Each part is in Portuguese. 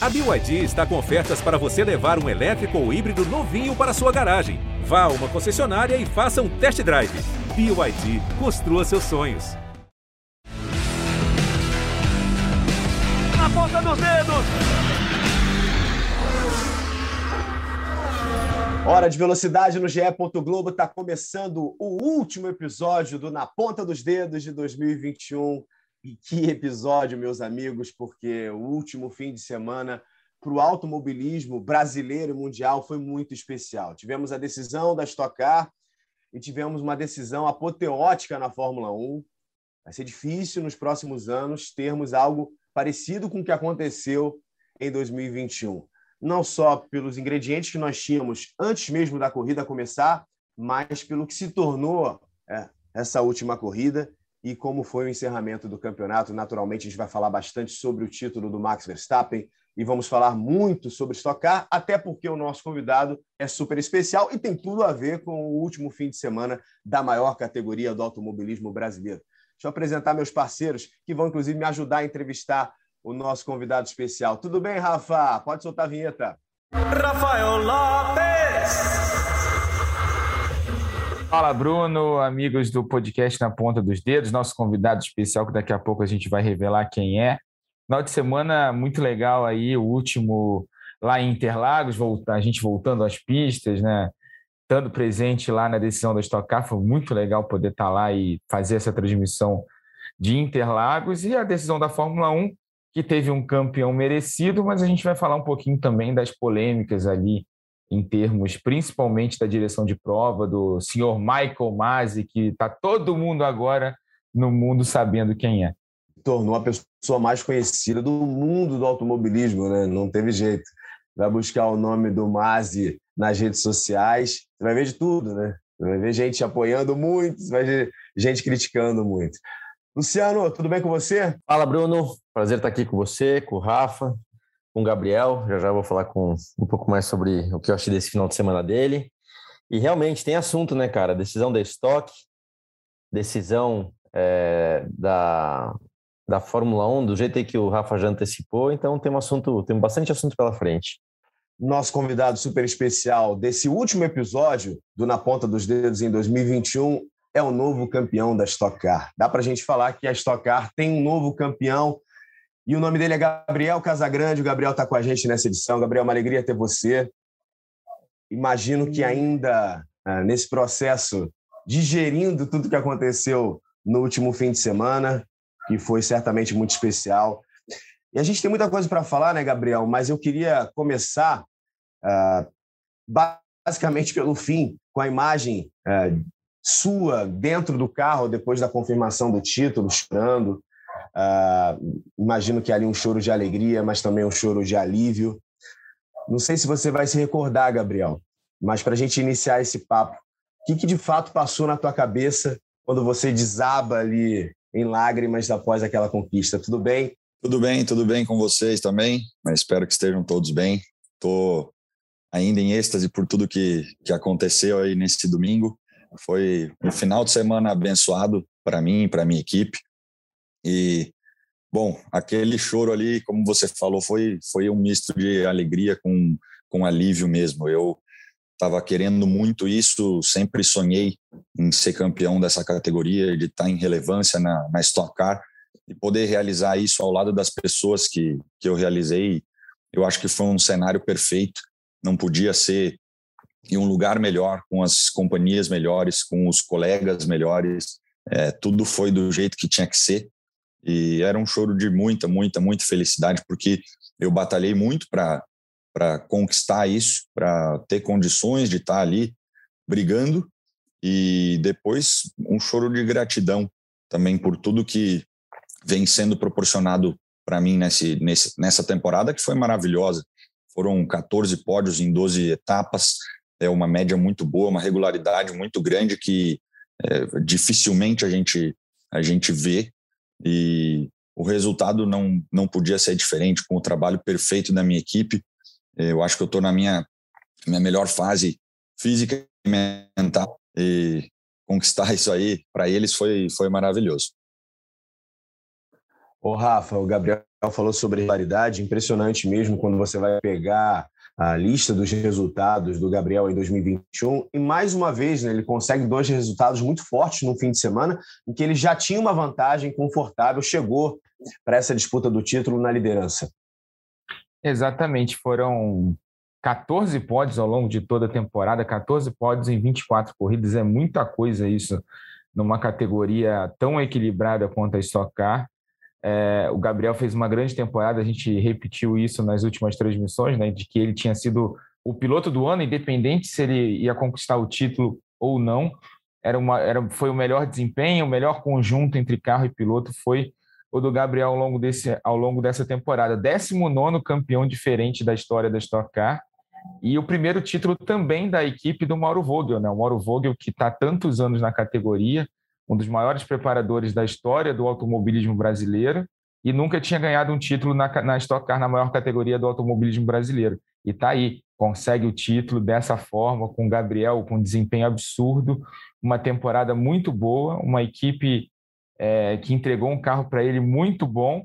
A BYD está com ofertas para você levar um elétrico ou híbrido novinho para sua garagem. Vá a uma concessionária e faça um test drive. BYD, construa seus sonhos. Na ponta dos dedos! Hora de velocidade no GE. Globo está começando o último episódio do Na Ponta dos Dedos de 2021. E que episódio, meus amigos, porque o último fim de semana para o automobilismo brasileiro e mundial foi muito especial. Tivemos a decisão da Stock Car e tivemos uma decisão apoteótica na Fórmula 1. Vai ser difícil nos próximos anos termos algo parecido com o que aconteceu em 2021. Não só pelos ingredientes que nós tínhamos antes mesmo da corrida começar, mas pelo que se tornou é, essa última corrida e como foi o encerramento do campeonato. Naturalmente, a gente vai falar bastante sobre o título do Max Verstappen e vamos falar muito sobre Stock Car, até porque o nosso convidado é super especial e tem tudo a ver com o último fim de semana da maior categoria do automobilismo brasileiro. Deixa eu apresentar meus parceiros que vão, inclusive, me ajudar a entrevistar o nosso convidado especial. Tudo bem, Rafa? Pode soltar a vinheta. Rafael Lopes! Fala, Bruno, amigos do podcast Na Ponta dos Dedos, nosso convidado especial, que daqui a pouco a gente vai revelar quem é. Final de semana muito legal aí, o último lá em Interlagos, a gente voltando às pistas, né? Estando presente lá na decisão da Stock Car, foi muito legal poder estar lá e fazer essa transmissão de Interlagos e a decisão da Fórmula 1, que teve um campeão merecido, mas a gente vai falar um pouquinho também das polêmicas ali em termos principalmente da direção de prova do senhor Michael Masi, que está todo mundo agora no mundo sabendo quem é. Tornou a pessoa mais conhecida do mundo do automobilismo, né? Não teve jeito. Vai buscar o nome do Masi nas redes sociais, você vai ver de tudo, né? Você vai ver gente apoiando muito, você vai ver gente criticando muito. Luciano, tudo bem com você? Fala, Bruno. Prazer estar aqui com você, com o Rafa, com o Gabriel. Já já vou falar com um pouco mais sobre o que eu achei desse final de semana dele. E realmente tem assunto, né, cara? Decisão da estoque, decisão é, da, da Fórmula 1, do jeito que o Rafa já antecipou. Então tem um assunto, tem bastante assunto pela frente. Nosso convidado super especial desse último episódio do Na Ponta dos Dedos em 2021 é o novo campeão da Stock Car. Dá para a gente falar que a Stock Car tem um novo campeão e o nome dele é Gabriel Casagrande. O Gabriel está com a gente nessa edição. Gabriel, uma alegria ter você. Imagino que ainda ah, nesse processo, digerindo tudo que aconteceu no último fim de semana, que foi certamente muito especial. E a gente tem muita coisa para falar, né, Gabriel? Mas eu queria começar uh, basicamente pelo fim, com a imagem uh, sua dentro do carro depois da confirmação do título, chorando. Uh, imagino que ali um choro de alegria, mas também um choro de alívio. Não sei se você vai se recordar, Gabriel, mas para a gente iniciar esse papo, o que, que de fato passou na tua cabeça quando você desaba ali em lágrimas após aquela conquista? Tudo bem? Tudo bem, tudo bem com vocês também, mas espero que estejam todos bem. Estou ainda em êxtase por tudo que, que aconteceu aí nesse domingo. Foi um final de semana abençoado para mim para minha equipe. E, bom, aquele choro ali, como você falou, foi, foi um misto de alegria com, com alívio mesmo. Eu estava querendo muito isso, sempre sonhei em ser campeão dessa categoria, de estar em relevância na, na Stock Car e poder realizar isso ao lado das pessoas que, que eu realizei. Eu acho que foi um cenário perfeito, não podia ser em um lugar melhor, com as companhias melhores, com os colegas melhores. É, tudo foi do jeito que tinha que ser. E era um choro de muita, muita, muita felicidade, porque eu batalhei muito para conquistar isso, para ter condições de estar ali brigando. E depois um choro de gratidão também por tudo que vem sendo proporcionado para mim nesse, nesse, nessa temporada, que foi maravilhosa. Foram 14 pódios em 12 etapas, é uma média muito boa, uma regularidade muito grande que é, dificilmente a gente, a gente vê e o resultado não, não podia ser diferente com o trabalho perfeito da minha equipe. Eu acho que eu estou na minha, minha melhor fase física e mental e conquistar isso aí para eles foi, foi maravilhoso. Ô, Rafa, o Gabriel falou sobre regularidade, impressionante mesmo quando você vai pegar a lista dos resultados do Gabriel em 2021 e mais uma vez né, ele consegue dois resultados muito fortes no fim de semana em que ele já tinha uma vantagem confortável, chegou para essa disputa do título na liderança. Exatamente, foram 14 pódios ao longo de toda a temporada, 14 pódios em 24 corridas, é muita coisa isso numa categoria tão equilibrada quanto a Stock Car. É, o Gabriel fez uma grande temporada, a gente repetiu isso nas últimas transmissões, né, de que ele tinha sido o piloto do ano, independente se ele ia conquistar o título ou não. Era uma, era, foi o melhor desempenho, o melhor conjunto entre carro e piloto foi o do Gabriel ao longo, desse, ao longo dessa temporada. 19 campeão diferente da história da Stock Car. E o primeiro título também da equipe do Mauro Vogel, né? O Mauro Vogel, que está tantos anos na categoria, um dos maiores preparadores da história do automobilismo brasileiro, e nunca tinha ganhado um título na, na Stock Car na maior categoria do automobilismo brasileiro. E está aí, consegue o título dessa forma, com o Gabriel, com um desempenho absurdo, uma temporada muito boa, uma equipe é, que entregou um carro para ele muito bom.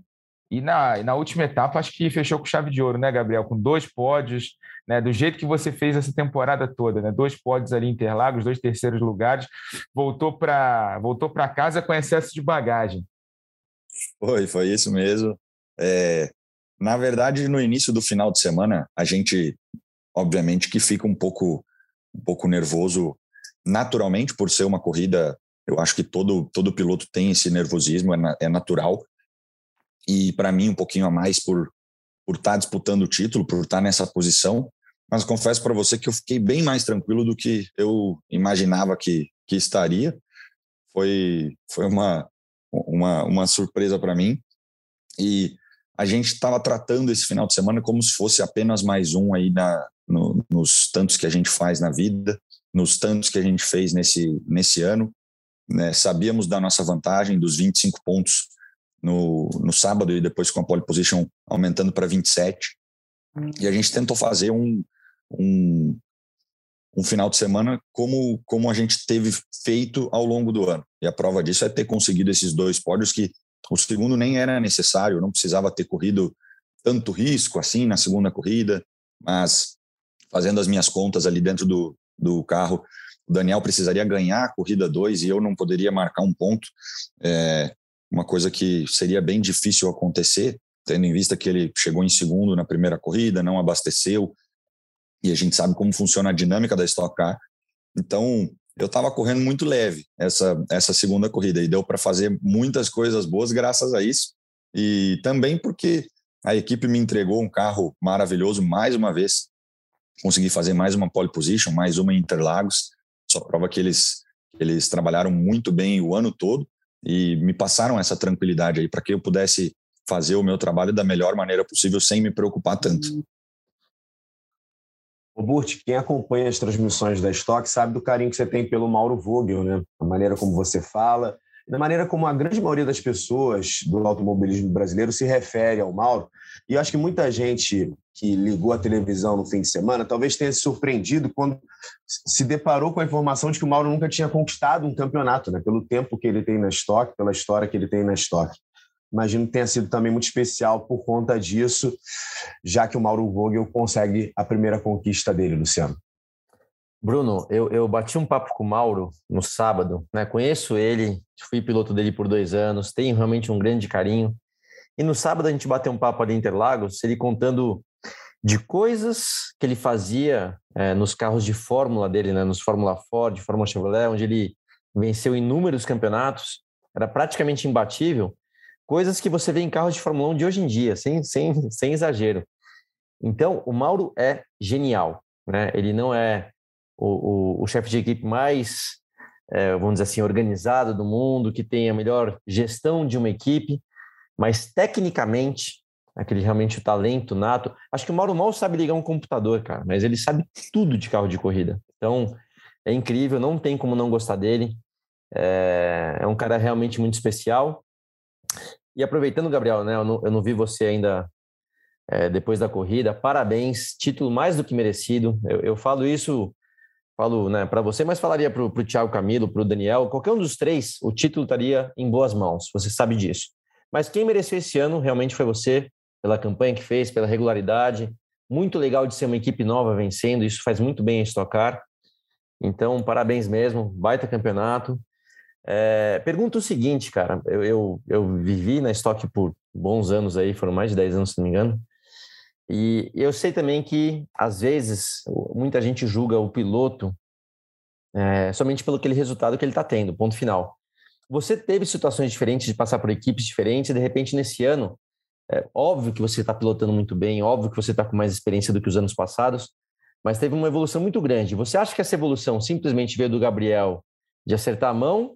E na, na última etapa, acho que fechou com chave de ouro, né, Gabriel? Com dois pódios, né, do jeito que você fez essa temporada toda, né? Dois pódios ali em Interlagos, dois terceiros lugares, voltou para voltou para casa com excesso de bagagem. Foi, foi isso mesmo. É, na verdade, no início do final de semana, a gente, obviamente, que fica um pouco um pouco nervoso, naturalmente, por ser uma corrida. Eu acho que todo todo piloto tem esse nervosismo, é, é natural. E para mim, um pouquinho a mais por por estar tá disputando o título, por estar tá nessa posição. Mas confesso para você que eu fiquei bem mais tranquilo do que eu imaginava que, que estaria. Foi, foi uma, uma, uma surpresa para mim. E a gente estava tratando esse final de semana como se fosse apenas mais um aí na, no, nos tantos que a gente faz na vida, nos tantos que a gente fez nesse, nesse ano. Né? Sabíamos da nossa vantagem, dos 25 pontos no, no sábado e depois com a pole position aumentando para 27. Hum. E a gente tentou fazer um, um, um final de semana como, como a gente teve feito ao longo do ano. E a prova disso é ter conseguido esses dois pódios que o segundo nem era necessário, não precisava ter corrido tanto risco assim na segunda corrida, mas fazendo as minhas contas ali dentro do, do carro, o Daniel precisaria ganhar a corrida 2 e eu não poderia marcar um ponto. É, uma coisa que seria bem difícil acontecer, tendo em vista que ele chegou em segundo na primeira corrida, não abasteceu, e a gente sabe como funciona a dinâmica da Stock Car. Então, eu estava correndo muito leve essa, essa segunda corrida e deu para fazer muitas coisas boas graças a isso. E também porque a equipe me entregou um carro maravilhoso mais uma vez. Consegui fazer mais uma pole position, mais uma em Interlagos. Só prova que eles, eles trabalharam muito bem o ano todo e me passaram essa tranquilidade aí para que eu pudesse fazer o meu trabalho da melhor maneira possível sem me preocupar tanto. O Burt, quem acompanha as transmissões da Stock sabe do carinho que você tem pelo Mauro Vogel, né? A maneira como você fala, da maneira como a grande maioria das pessoas do automobilismo brasileiro se refere ao Mauro. E eu acho que muita gente que ligou a televisão no fim de semana talvez tenha se surpreendido quando se deparou com a informação de que o Mauro nunca tinha conquistado um campeonato, né? pelo tempo que ele tem na Stock, pela história que ele tem na Stock. Imagino que tenha sido também muito especial por conta disso, já que o Mauro Vogel consegue a primeira conquista dele, Luciano. Bruno, eu, eu bati um papo com o Mauro no sábado, né? Conheço ele, fui piloto dele por dois anos, tenho realmente um grande carinho. E no sábado a gente bateu um papo ali em Interlagos, ele contando de coisas que ele fazia é, nos carros de Fórmula dele, né? Nos Fórmula Ford, Fórmula Chevrolet, onde ele venceu inúmeros campeonatos, era praticamente imbatível. Coisas que você vê em carros de Fórmula 1 de hoje em dia, sem, sem, sem exagero. Então, o Mauro é genial, né? Ele não é o, o, o chefe de equipe mais, é, vamos dizer assim, organizado do mundo, que tem a melhor gestão de uma equipe, mas tecnicamente, aquele realmente talento nato. Acho que o Mauro mal sabe ligar um computador, cara, mas ele sabe tudo de carro de corrida. Então, é incrível, não tem como não gostar dele. É, é um cara realmente muito especial. E aproveitando, Gabriel, né, eu não, eu não vi você ainda é, depois da corrida. Parabéns, título mais do que merecido. Eu, eu falo isso falo né, para você, mas falaria para o Thiago Camilo, para o Daniel, qualquer um dos três, o título estaria em boas mãos, você sabe disso. Mas quem mereceu esse ano realmente foi você, pela campanha que fez, pela regularidade. Muito legal de ser uma equipe nova vencendo, isso faz muito bem a estocar. Então, parabéns mesmo, baita campeonato. É, pergunta o seguinte, cara, eu, eu, eu vivi na estoque por bons anos aí, foram mais de 10 anos, se não me engano, e eu sei também que, às vezes, muita gente julga o piloto é, somente pelo aquele resultado que ele está tendo, ponto final. Você teve situações diferentes de passar por equipes diferentes e, de repente, nesse ano, é óbvio que você está pilotando muito bem, óbvio que você está com mais experiência do que os anos passados, mas teve uma evolução muito grande. Você acha que essa evolução simplesmente veio do Gabriel de acertar a mão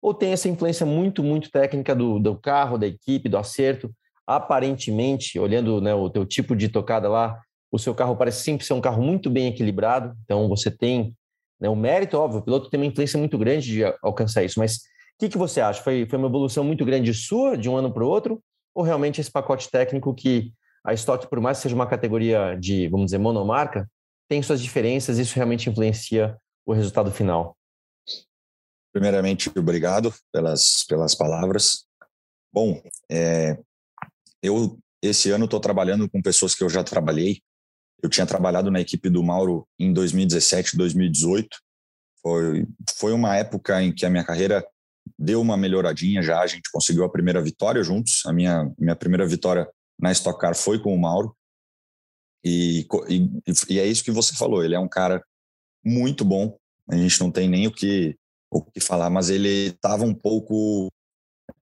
ou tem essa influência muito, muito técnica do, do carro, da equipe, do acerto? Aparentemente, olhando né, o teu tipo de tocada lá, o seu carro parece sempre ser um carro muito bem equilibrado, então você tem né, o mérito, óbvio, o piloto tem uma influência muito grande de alcançar isso, mas o que, que você acha? Foi, foi uma evolução muito grande sua, de um ano para o outro, ou realmente esse pacote técnico que a Stock, por mais que seja uma categoria de, vamos dizer, monomarca, tem suas diferenças, isso realmente influencia o resultado final? Primeiramente, obrigado pelas, pelas palavras. Bom, é, eu esse ano estou trabalhando com pessoas que eu já trabalhei. Eu tinha trabalhado na equipe do Mauro em 2017, 2018. Foi, foi uma época em que a minha carreira deu uma melhoradinha já. A gente conseguiu a primeira vitória juntos. A minha, minha primeira vitória na Stock Car foi com o Mauro. E, e, e é isso que você falou. Ele é um cara muito bom. A gente não tem nem o que, o que falar, mas ele estava um pouco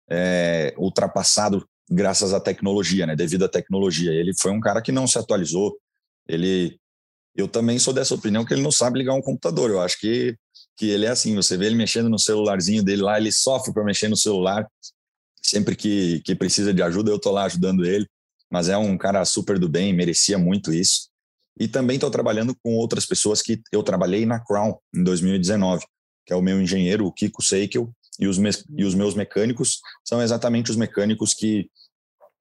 é, ultrapassado graças à tecnologia, né? Devido à tecnologia. Ele foi um cara que não se atualizou. Ele, eu também sou dessa opinião que ele não sabe ligar um computador. Eu acho que que ele é assim. Você vê ele mexendo no celularzinho dele lá, ele sofre para mexer no celular. Sempre que, que precisa de ajuda, eu tô lá ajudando ele. Mas é um cara super do bem, merecia muito isso. E também estou trabalhando com outras pessoas que eu trabalhei na Crown em 2019, que é o meu engenheiro, o Kiko Seikel, e os, e os meus mecânicos são exatamente os mecânicos que,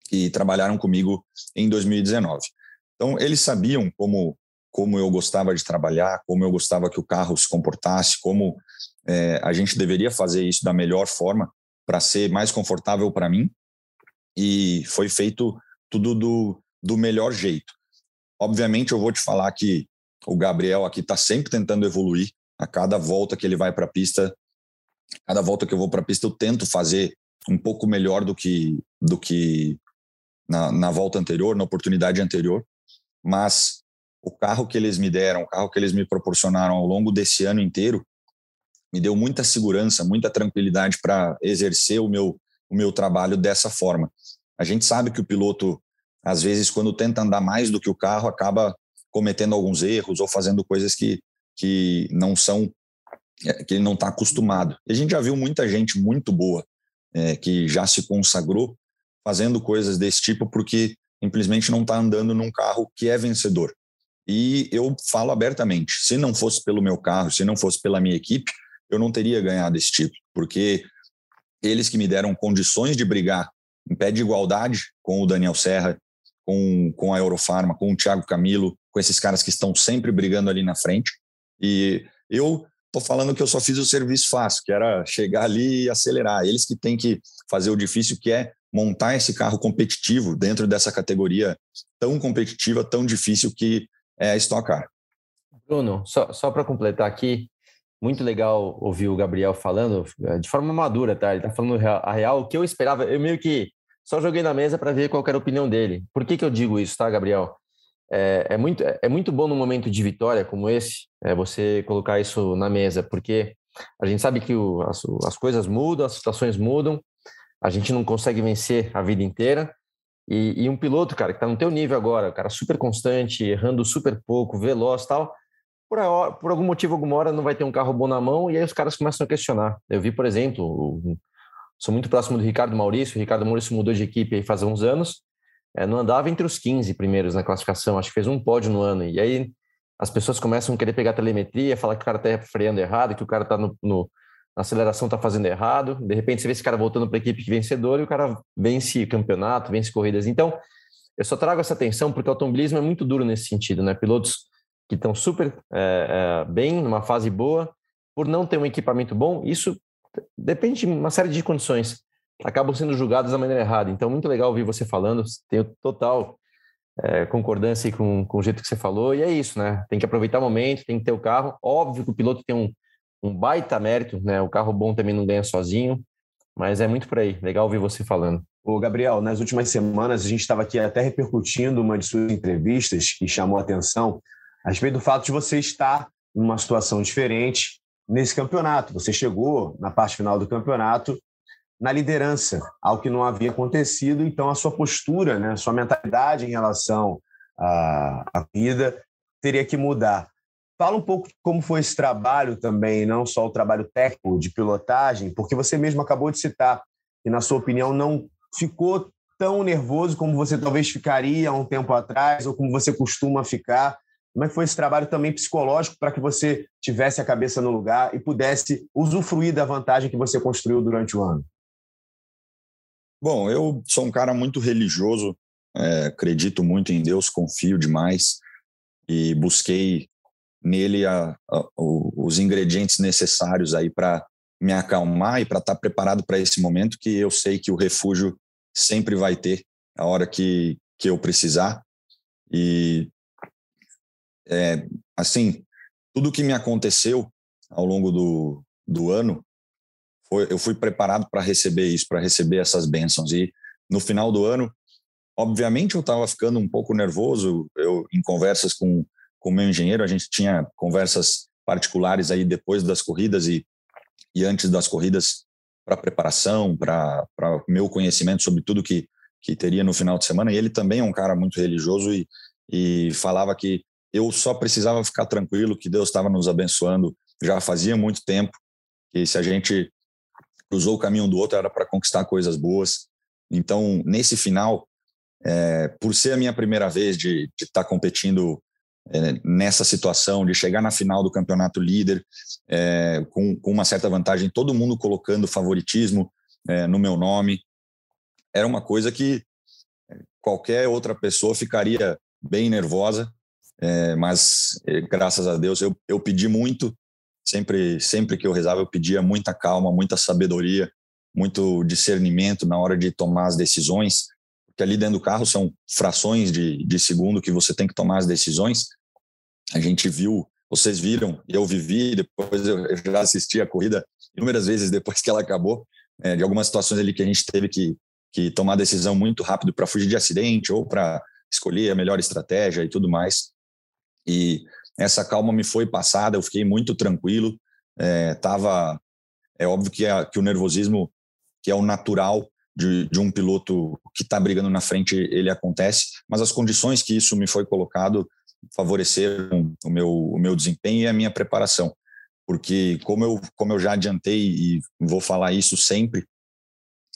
que trabalharam comigo em 2019. Então, eles sabiam como, como eu gostava de trabalhar, como eu gostava que o carro se comportasse, como é, a gente deveria fazer isso da melhor forma para ser mais confortável para mim. E foi feito tudo do, do melhor jeito. Obviamente, eu vou te falar que o Gabriel aqui está sempre tentando evoluir. A cada volta que ele vai para a pista, cada volta que eu vou para a pista, eu tento fazer um pouco melhor do que do que na, na volta anterior, na oportunidade anterior. Mas o carro que eles me deram, o carro que eles me proporcionaram ao longo desse ano inteiro, me deu muita segurança, muita tranquilidade para exercer o meu o meu trabalho dessa forma. A gente sabe que o piloto às vezes, quando tenta andar mais do que o carro, acaba cometendo alguns erros ou fazendo coisas que, que não são, é, que ele não está acostumado. E a gente já viu muita gente muito boa é, que já se consagrou fazendo coisas desse tipo porque simplesmente não está andando num carro que é vencedor. E eu falo abertamente: se não fosse pelo meu carro, se não fosse pela minha equipe, eu não teria ganhado esse título, porque eles que me deram condições de brigar em pé de igualdade com o Daniel Serra, com, com a Eurofarma, com o Thiago Camilo, com esses caras que estão sempre brigando ali na frente. E eu tô falando que eu só fiz o serviço fácil, que era chegar ali e acelerar. Eles que têm que fazer o difícil, que é montar esse carro competitivo dentro dessa categoria tão competitiva, tão difícil que é Stock Car. Bruno, só, só para completar aqui, muito legal ouvir o Gabriel falando eh, de forma madura, tá? Ele tá falando a real, o que eu esperava, eu meio que só joguei na mesa para ver qual era a opinião dele. Por que, que eu digo isso, tá, Gabriel? É, é, muito, é muito bom num momento de vitória como esse, é, você colocar isso na mesa, porque a gente sabe que o, as, as coisas mudam, as situações mudam, a gente não consegue vencer a vida inteira. E, e um piloto, cara, que está no teu nível agora, cara super constante, errando super pouco, veloz tal, por, a, por algum motivo, alguma hora não vai ter um carro bom na mão e aí os caras começam a questionar. Eu vi, por exemplo, sou muito próximo do Ricardo Maurício. O Ricardo Maurício mudou de equipe faz uns anos. É, não andava entre os 15 primeiros na classificação, acho que fez um pódio no ano. E aí as pessoas começam a querer pegar telemetria, falar que o cara está freando errado, que o cara está no, no, na aceleração está fazendo errado. De repente você vê esse cara voltando para a equipe vencedora e o cara vence campeonato, vence corridas. Então, eu só trago essa atenção porque o automobilismo é muito duro nesse sentido, né? Pilotos que estão super é, é, bem, numa fase boa, por não ter um equipamento bom, isso depende de uma série de condições. acabam sendo julgados da maneira errada. Então, muito legal ouvir você falando, tenho total é, concordância com, com o jeito que você falou, e é isso, né? Tem que aproveitar o momento, tem que ter o carro. Óbvio que o piloto tem um, um baita mérito, né? O carro bom também não ganha sozinho, mas é muito por aí. Legal ouvir você falando. Ô, Gabriel, nas últimas semanas a gente estava aqui até repercutindo uma de suas entrevistas que chamou a atenção a respeito do fato de você estar numa situação diferente nesse campeonato. Você chegou na parte final do campeonato na liderança, algo que não havia acontecido, então a sua postura, né, a sua mentalidade em relação à, à vida teria que mudar. Fala um pouco como foi esse trabalho também, não só o trabalho técnico de pilotagem, porque você mesmo acabou de citar que, na sua opinião, não ficou tão nervoso como você talvez ficaria um tempo atrás ou como você costuma ficar. Como é que foi esse trabalho também psicológico para que você tivesse a cabeça no lugar e pudesse usufruir da vantagem que você construiu durante o ano? Bom, eu sou um cara muito religioso, é, acredito muito em Deus, confio demais e busquei nele a, a, os ingredientes necessários aí para me acalmar e para estar tá preparado para esse momento que eu sei que o refúgio sempre vai ter a hora que, que eu precisar. E, é, assim, tudo que me aconteceu ao longo do, do ano, foi, eu fui preparado para receber isso, para receber essas bênçãos. E no final do ano, obviamente eu estava ficando um pouco nervoso, eu em conversas com com o meu engenheiro, a gente tinha conversas particulares aí depois das corridas e, e antes das corridas para preparação, para meu conhecimento sobre tudo que, que teria no final de semana. E ele também é um cara muito religioso e, e falava que eu só precisava ficar tranquilo, que Deus estava nos abençoando já fazia muito tempo, que se a gente cruzou o caminho do outro era para conquistar coisas boas. Então, nesse final, é, por ser a minha primeira vez de estar tá competindo é, nessa situação de chegar na final do campeonato líder é, com, com, uma certa vantagem, todo mundo colocando favoritismo é, no meu nome, era uma coisa que qualquer outra pessoa ficaria bem nervosa, é, mas é, graças a Deus eu, eu pedi muito, sempre, sempre que eu rezava eu pedia muita calma, muita sabedoria, muito discernimento na hora de tomar as decisões, que ali dentro do carro são frações de, de segundo que você tem que tomar as decisões. A gente viu, vocês viram, eu vivi, depois eu já assisti a corrida inúmeras vezes depois que ela acabou, é, de algumas situações ali que a gente teve que, que tomar decisão muito rápido para fugir de acidente ou para escolher a melhor estratégia e tudo mais. E essa calma me foi passada, eu fiquei muito tranquilo. É, tava, é óbvio que, é, que o nervosismo, que é o natural de, de um piloto que está brigando na frente, ele acontece, mas as condições que isso me foi colocado favoreceram o meu, o meu desempenho e a minha preparação. Porque, como eu, como eu já adiantei e vou falar isso sempre,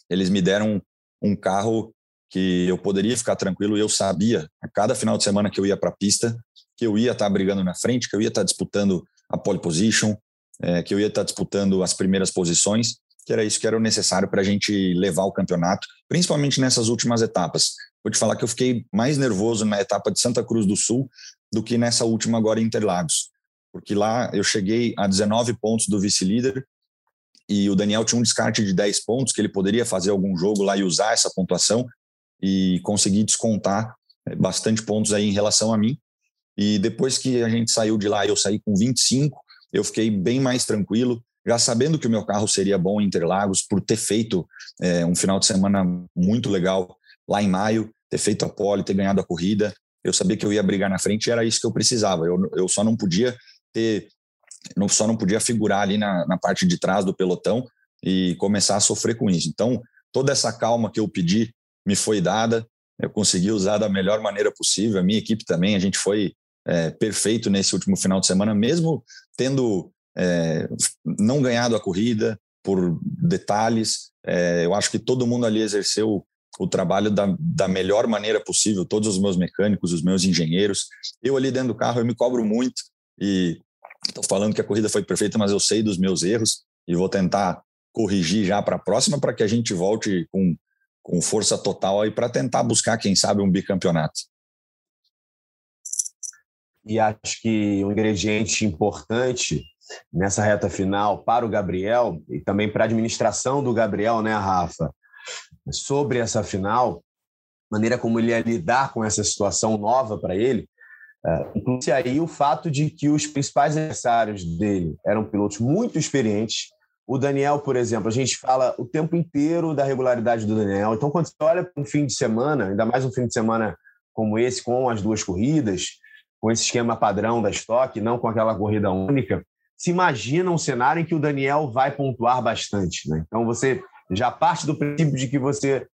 eles me deram um carro que eu poderia ficar tranquilo e eu sabia, a cada final de semana que eu ia para a pista, que eu ia estar tá brigando na frente, que eu ia estar tá disputando a pole position, é, que eu ia estar tá disputando as primeiras posições que era isso que era necessário para a gente levar o campeonato, principalmente nessas últimas etapas. Vou te falar que eu fiquei mais nervoso na etapa de Santa Cruz do Sul do que nessa última agora em Interlagos, porque lá eu cheguei a 19 pontos do vice-líder e o Daniel tinha um descarte de 10 pontos que ele poderia fazer algum jogo lá e usar essa pontuação e conseguir descontar eh, bastante pontos aí em relação a mim. E depois que a gente saiu de lá, eu saí com 25, eu fiquei bem mais tranquilo já sabendo que o meu carro seria bom em Interlagos, por ter feito é, um final de semana muito legal lá em maio, ter feito a pole, ter ganhado a corrida, eu sabia que eu ia brigar na frente e era isso que eu precisava. Eu, eu só não podia ter, não, só não podia figurar ali na, na parte de trás do pelotão e começar a sofrer com isso. Então, toda essa calma que eu pedi me foi dada, eu consegui usar da melhor maneira possível. A minha equipe também, a gente foi é, perfeito nesse último final de semana, mesmo tendo é, não ganhado a corrida por detalhes. É, eu acho que todo mundo ali exerceu o trabalho da, da melhor maneira possível, todos os meus mecânicos, os meus engenheiros. Eu ali dentro do carro, eu me cobro muito e estou falando que a corrida foi perfeita, mas eu sei dos meus erros e vou tentar corrigir já para a próxima para que a gente volte com, com força total aí para tentar buscar, quem sabe, um bicampeonato. E acho que um ingrediente importante nessa reta final para o Gabriel e também para a administração do Gabriel, né, Rafa? sobre essa final, maneira como ele ia lidar com essa situação nova para ele, uh, inclui aí o fato de que os principais adversários dele eram pilotos muito experientes. O Daniel, por exemplo, a gente fala o tempo inteiro da regularidade do Daniel. Então, quando você olha para um fim de semana, ainda mais um fim de semana como esse, com as duas corridas, com esse esquema padrão da estoque, não com aquela corrida única, se imagina um cenário em que o Daniel vai pontuar bastante. Né? Então, você já parte do princípio de que você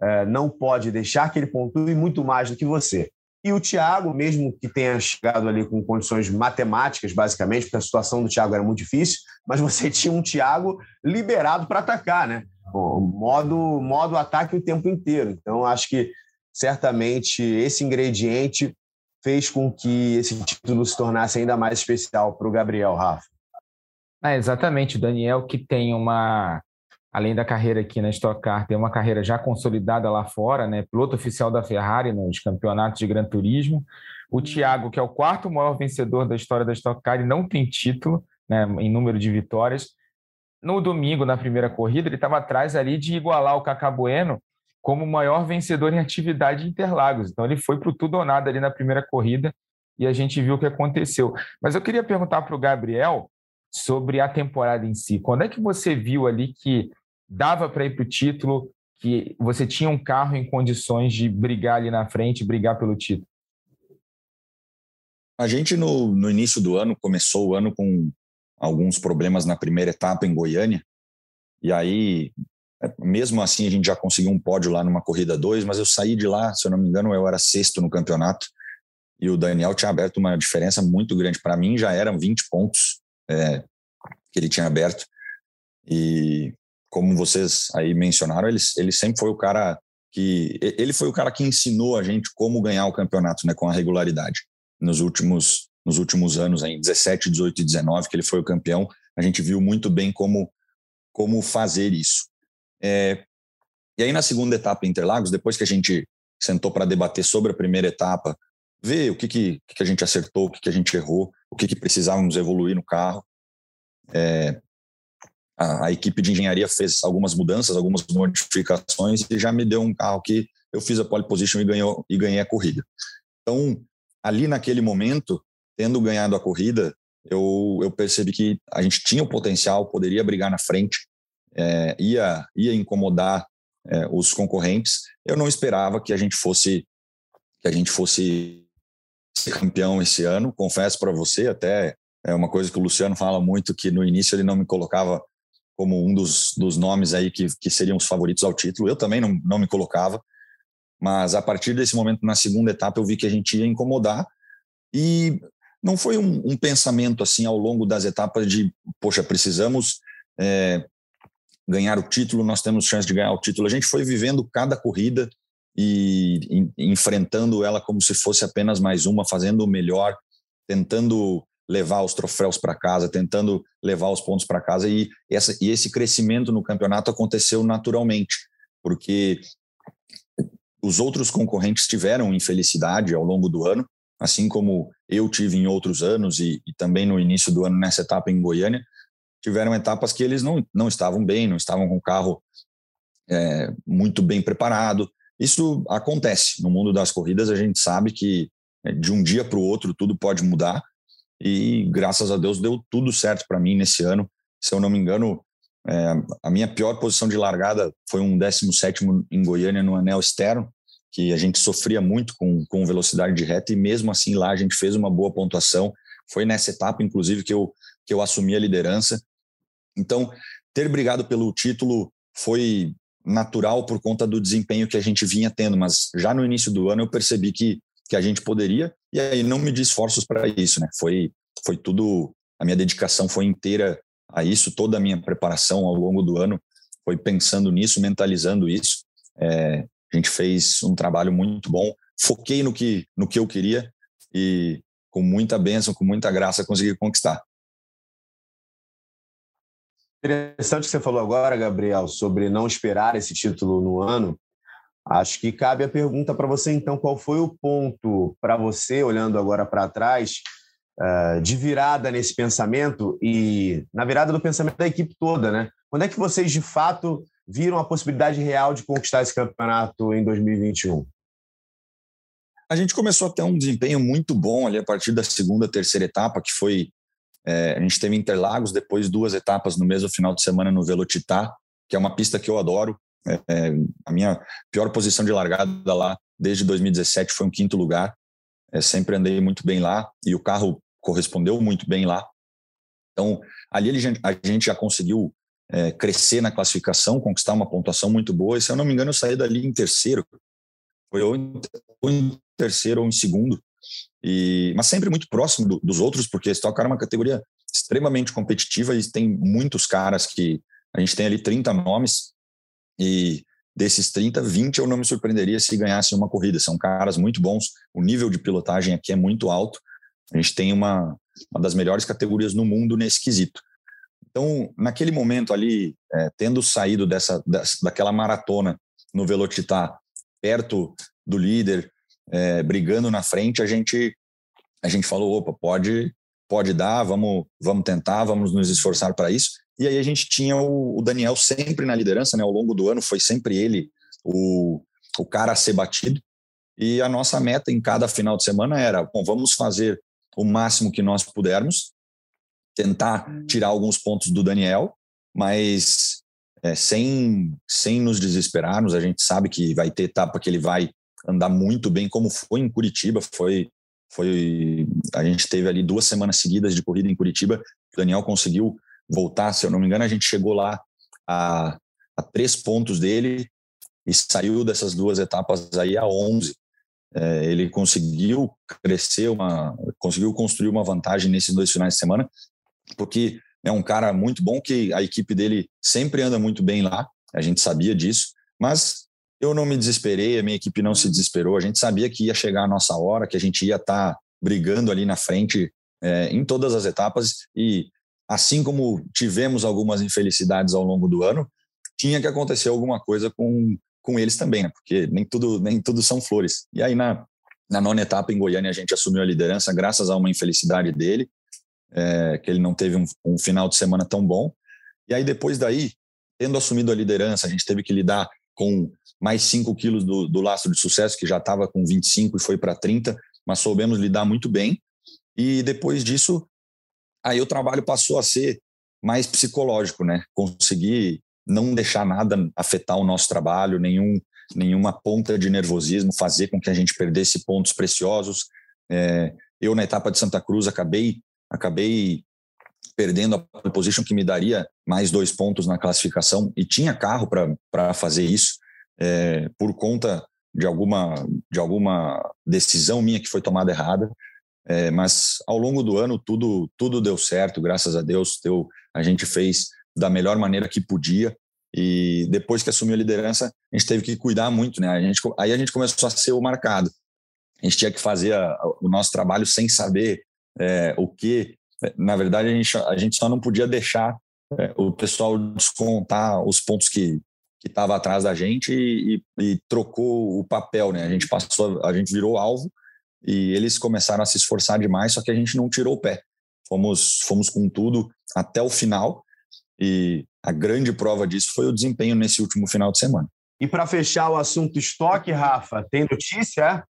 é, não pode deixar que ele pontue muito mais do que você. E o Thiago, mesmo que tenha chegado ali com condições matemáticas, basicamente, porque a situação do Thiago era muito difícil, mas você tinha um Thiago liberado para atacar, né? Bom, modo, modo ataque o tempo inteiro. Então, acho que certamente esse ingrediente fez com que esse título se tornasse ainda mais especial para o Gabriel Rafa. É, exatamente, o Daniel que tem uma, além da carreira aqui na Stock Car, tem uma carreira já consolidada lá fora, né? Piloto oficial da Ferrari nos campeonatos de Gran Turismo. O uhum. Thiago, que é o quarto maior vencedor da história da Stock Car e não tem título, né, em número de vitórias. No domingo, na primeira corrida, ele estava atrás ali de igualar o Cacá Bueno como o maior vencedor em atividade de Interlagos. Então ele foi para o tudo ou nada ali na primeira corrida e a gente viu o que aconteceu. Mas eu queria perguntar para o Gabriel sobre a temporada em si. Quando é que você viu ali que dava para ir para o título, que você tinha um carro em condições de brigar ali na frente, brigar pelo título? A gente, no, no início do ano, começou o ano com alguns problemas na primeira etapa em Goiânia. E aí, é, mesmo assim, a gente já conseguiu um pódio lá numa corrida 2, mas eu saí de lá, se eu não me engano, eu era sexto no campeonato. E o Daniel tinha aberto uma diferença muito grande. Para mim, já eram 20 pontos é, que ele tinha aberto. E como vocês aí mencionaram, ele, ele sempre foi o cara que ele foi o cara que ensinou a gente como ganhar o campeonato, né, com a regularidade. Nos últimos nos últimos anos, em 17, 18 e 19, que ele foi o campeão, a gente viu muito bem como como fazer isso. É, e aí na segunda etapa Interlagos, depois que a gente sentou para debater sobre a primeira etapa, ver o que que, que a gente acertou, o que que a gente errou, o que que precisávamos evoluir no carro. É, a, a, equipe de engenharia fez algumas mudanças, algumas modificações e já me deu um carro que eu fiz a pole position e, ganhou, e ganhei a corrida. Então, ali naquele momento, tendo ganhado a corrida, eu, eu percebi que a gente tinha o potencial, poderia brigar na frente, é, ia, ia incomodar é, os concorrentes. Eu não esperava que a gente fosse que a gente fosse ser campeão esse ano. Confesso para você, até é uma coisa que o Luciano fala muito que no início ele não me colocava como um dos, dos nomes aí que, que seriam os favoritos ao título. Eu também não, não me colocava, mas a partir desse momento, na segunda etapa, eu vi que a gente ia incomodar e não foi um, um pensamento assim ao longo das etapas de, poxa, precisamos é, ganhar o título, nós temos chance de ganhar o título. A gente foi vivendo cada corrida e, enfrentando ela como se fosse apenas mais uma, fazendo o melhor, tentando levar os troféus para casa, tentando levar os pontos para casa e, essa, e esse crescimento no campeonato aconteceu naturalmente, porque os outros concorrentes tiveram infelicidade ao longo do ano, assim como eu tive em outros anos e, e também no início do ano nessa etapa em Goiânia, tiveram etapas que eles não, não estavam bem, não estavam com o carro é, muito bem preparado. Isso acontece no mundo das corridas, a gente sabe que é, de um dia para o outro tudo pode mudar e graças a Deus deu tudo certo para mim nesse ano. Se eu não me engano, é, a minha pior posição de largada foi um 17 em Goiânia no anel externo, que a gente sofria muito com, com velocidade de reta e mesmo assim lá a gente fez uma boa pontuação. Foi nessa etapa, inclusive, que eu, que eu assumi a liderança. Então, ter brigado pelo título foi natural por conta do desempenho que a gente vinha tendo, mas já no início do ano eu percebi que que a gente poderia, e aí não medi esforços para isso, né? Foi, foi tudo, a minha dedicação foi inteira a isso, toda a minha preparação ao longo do ano foi pensando nisso, mentalizando isso. É, a gente fez um trabalho muito bom, foquei no que, no que eu queria e com muita bênção, com muita graça consegui conquistar. Interessante que você falou agora, Gabriel, sobre não esperar esse título no ano. Acho que cabe a pergunta para você, então, qual foi o ponto para você, olhando agora para trás, eh, de virada nesse pensamento e na virada do pensamento da equipe toda, né? Quando é que vocês, de fato, viram a possibilidade real de conquistar esse campeonato em 2021? A gente começou a ter um desempenho muito bom ali a partir da segunda, terceira etapa, que foi. É, a gente teve Interlagos, depois duas etapas no mesmo final de semana no Velocitar, que é uma pista que eu adoro. É, é, a minha pior posição de largada lá desde 2017 foi um quinto lugar. É, sempre andei muito bem lá e o carro correspondeu muito bem lá. Então, ali a gente já conseguiu é, crescer na classificação, conquistar uma pontuação muito boa. E se eu não me engano, eu saí dali em terceiro. Foi ou em terceiro ou em segundo. E, mas sempre muito próximo do, dos outros, porque Stock Car é uma categoria extremamente competitiva e tem muitos caras que a gente tem ali 30 nomes e desses 30, 20 eu não me surpreenderia se ganhassem uma corrida. São caras muito bons, o nível de pilotagem aqui é muito alto. A gente tem uma, uma das melhores categorias no mundo nesse quesito. Então, naquele momento ali, é, tendo saído dessa, dessa, daquela maratona no Velocitar, perto do líder, é, brigando na frente, a gente a gente falou, opa, pode pode dar, vamos vamos tentar, vamos nos esforçar para isso. E aí a gente tinha o, o, Daniel sempre na liderança, né? Ao longo do ano foi sempre ele o, o cara a ser batido. E a nossa meta em cada final de semana era, bom, vamos fazer o máximo que nós pudermos, tentar tirar alguns pontos do Daniel, mas é, sem, sem nos desesperarmos. A gente sabe que vai ter etapa que ele vai andar muito bem, como foi em Curitiba. Foi, foi a gente teve ali duas semanas seguidas de corrida em Curitiba. O Daniel conseguiu voltar, se eu não me engano, a gente chegou lá a, a três pontos dele e saiu dessas duas etapas aí a 11. É, ele conseguiu crescer, uma, conseguiu construir uma vantagem nesses dois finais de semana, porque é um cara muito bom que a equipe dele sempre anda muito bem lá, a gente sabia disso, mas eu não me desesperei, a minha equipe não se desesperou, a gente sabia que ia chegar a nossa hora, que a gente ia estar tá brigando ali na frente é, em todas as etapas e assim como tivemos algumas infelicidades ao longo do ano, tinha que acontecer alguma coisa com, com eles também, né? porque nem tudo, nem tudo são flores. E aí, na, na nona etapa em Goiânia, a gente assumiu a liderança graças a uma infelicidade dele, é, que ele não teve um, um, final de semana tão bom. E aí, depois daí, tendo assumido a liderança, a gente teve que lidar com mais 5 quilos do, do lastro de sucesso, que já estava com 25 e foi para 30, mas soubemos lidar muito bem. E depois disso, aí o trabalho passou a ser mais psicológico, né? Conseguir não deixar nada afetar o nosso trabalho, nenhum, nenhuma ponta de nervosismo, fazer com que a gente perdesse pontos preciosos. É, eu, na etapa de Santa Cruz, acabei, acabei perdendo a position, que me daria mais dois pontos na classificação, e tinha carro para fazer isso, é, por conta de alguma, de alguma decisão minha que foi tomada errada. É, mas ao longo do ano tudo tudo deu certo, graças a Deus. Deu, a gente fez da melhor maneira que podia. E depois que assumiu a liderança, a gente teve que cuidar muito, né? A gente, aí a gente começou a ser o marcado. A gente tinha que fazer a, o nosso trabalho sem saber é, o que. Na verdade, a gente, a gente só não podia deixar é, o pessoal descontar os pontos que que estava atrás da gente e, e, e, trocou o papel, né? A gente passou, a gente virou alvo e eles começaram a se esforçar demais, só que a gente não tirou o pé. Fomos, fomos com tudo até o final e a grande prova disso foi o desempenho nesse último final de semana. E para fechar o assunto estoque, Rafa, tem notícia?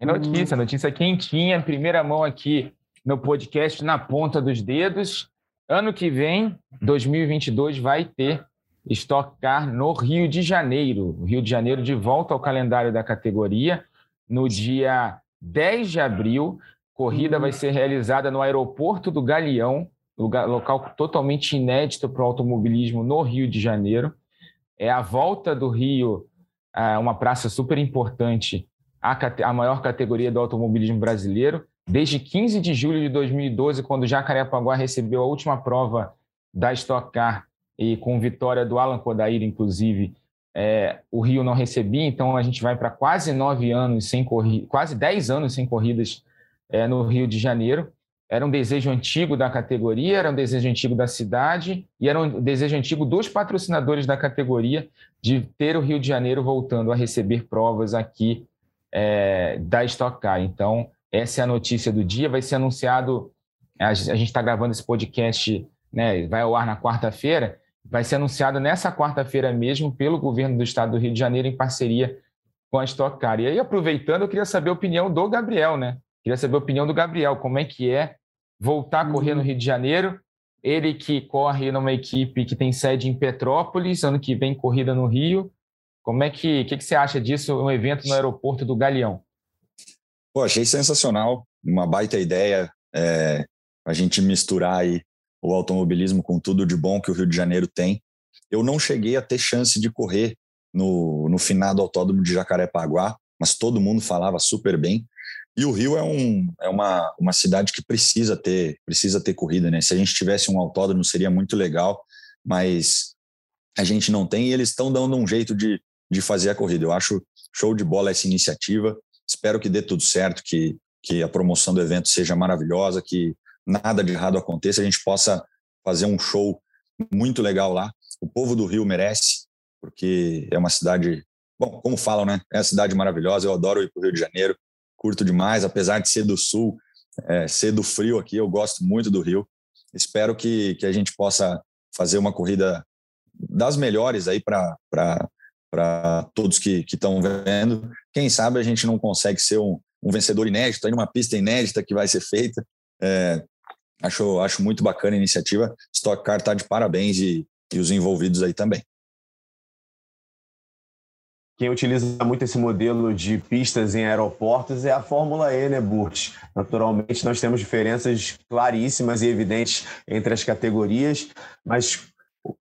Tem notícia, notícia quentinha, primeira mão aqui no podcast Na Ponta dos Dedos. Ano que vem, 2022, vai ter Stock Car no Rio de Janeiro. Rio de Janeiro de volta ao calendário da categoria no dia 10 de abril. Corrida vai ser realizada no aeroporto do Galeão, lugar, local totalmente inédito para o automobilismo no Rio de Janeiro. É a volta do Rio, uma praça super importante, a, maior categoria do automobilismo brasileiro. Desde 15 de julho de 2012, quando Jacarepaguá recebeu a última prova da Stock Car e com vitória do Alan Kodair, inclusive, é, o Rio não recebia, então a gente vai para quase nove anos sem corrida, quase dez anos sem corridas é, no Rio de Janeiro. Era um desejo antigo da categoria, era um desejo antigo da cidade e era um desejo antigo dos patrocinadores da categoria de ter o Rio de Janeiro voltando a receber provas aqui é, da Stock Car. Então, essa é a notícia do dia. Vai ser anunciado, a gente está gravando esse podcast, né, vai ao ar na quarta-feira, vai ser anunciada nessa quarta-feira mesmo pelo governo do estado do Rio de Janeiro em parceria com a Stock Car. E aí, aproveitando, eu queria saber a opinião do Gabriel, né? Queria saber a opinião do Gabriel, como é que é voltar a correr no Rio de Janeiro. Ele que corre numa equipe que tem sede em Petrópolis, ano que vem corrida no Rio. Como é que, que, que você acha disso, um evento no aeroporto do Galeão? Pô, achei sensacional, uma baita ideia é, a gente misturar aí o automobilismo com tudo de bom que o Rio de Janeiro tem. Eu não cheguei a ter chance de correr no, no finado autódromo de Jacarepaguá, mas todo mundo falava super bem. E o Rio é, um, é uma, uma cidade que precisa ter precisa ter corrida, né? Se a gente tivesse um autódromo seria muito legal, mas a gente não tem e eles estão dando um jeito de, de fazer a corrida. Eu acho show de bola essa iniciativa. Espero que dê tudo certo, que, que a promoção do evento seja maravilhosa, que nada de errado aconteça, a gente possa fazer um show muito legal lá. O povo do Rio merece, porque é uma cidade, bom, como falam, né? É uma cidade maravilhosa. Eu adoro ir para o Rio de Janeiro curto demais, apesar de ser do sul, é, ser do frio aqui, eu gosto muito do Rio. Espero que, que a gente possa fazer uma corrida das melhores aí para todos que estão vendo. Quem sabe a gente não consegue ser um, um vencedor inédito, aí numa pista inédita que vai ser feita. É, acho, acho muito bacana a iniciativa. Stock Car está de parabéns e, e os envolvidos aí também. Quem utiliza muito esse modelo de pistas em aeroportos é a Fórmula E, né, Burt? Naturalmente, nós temos diferenças claríssimas e evidentes entre as categorias, mas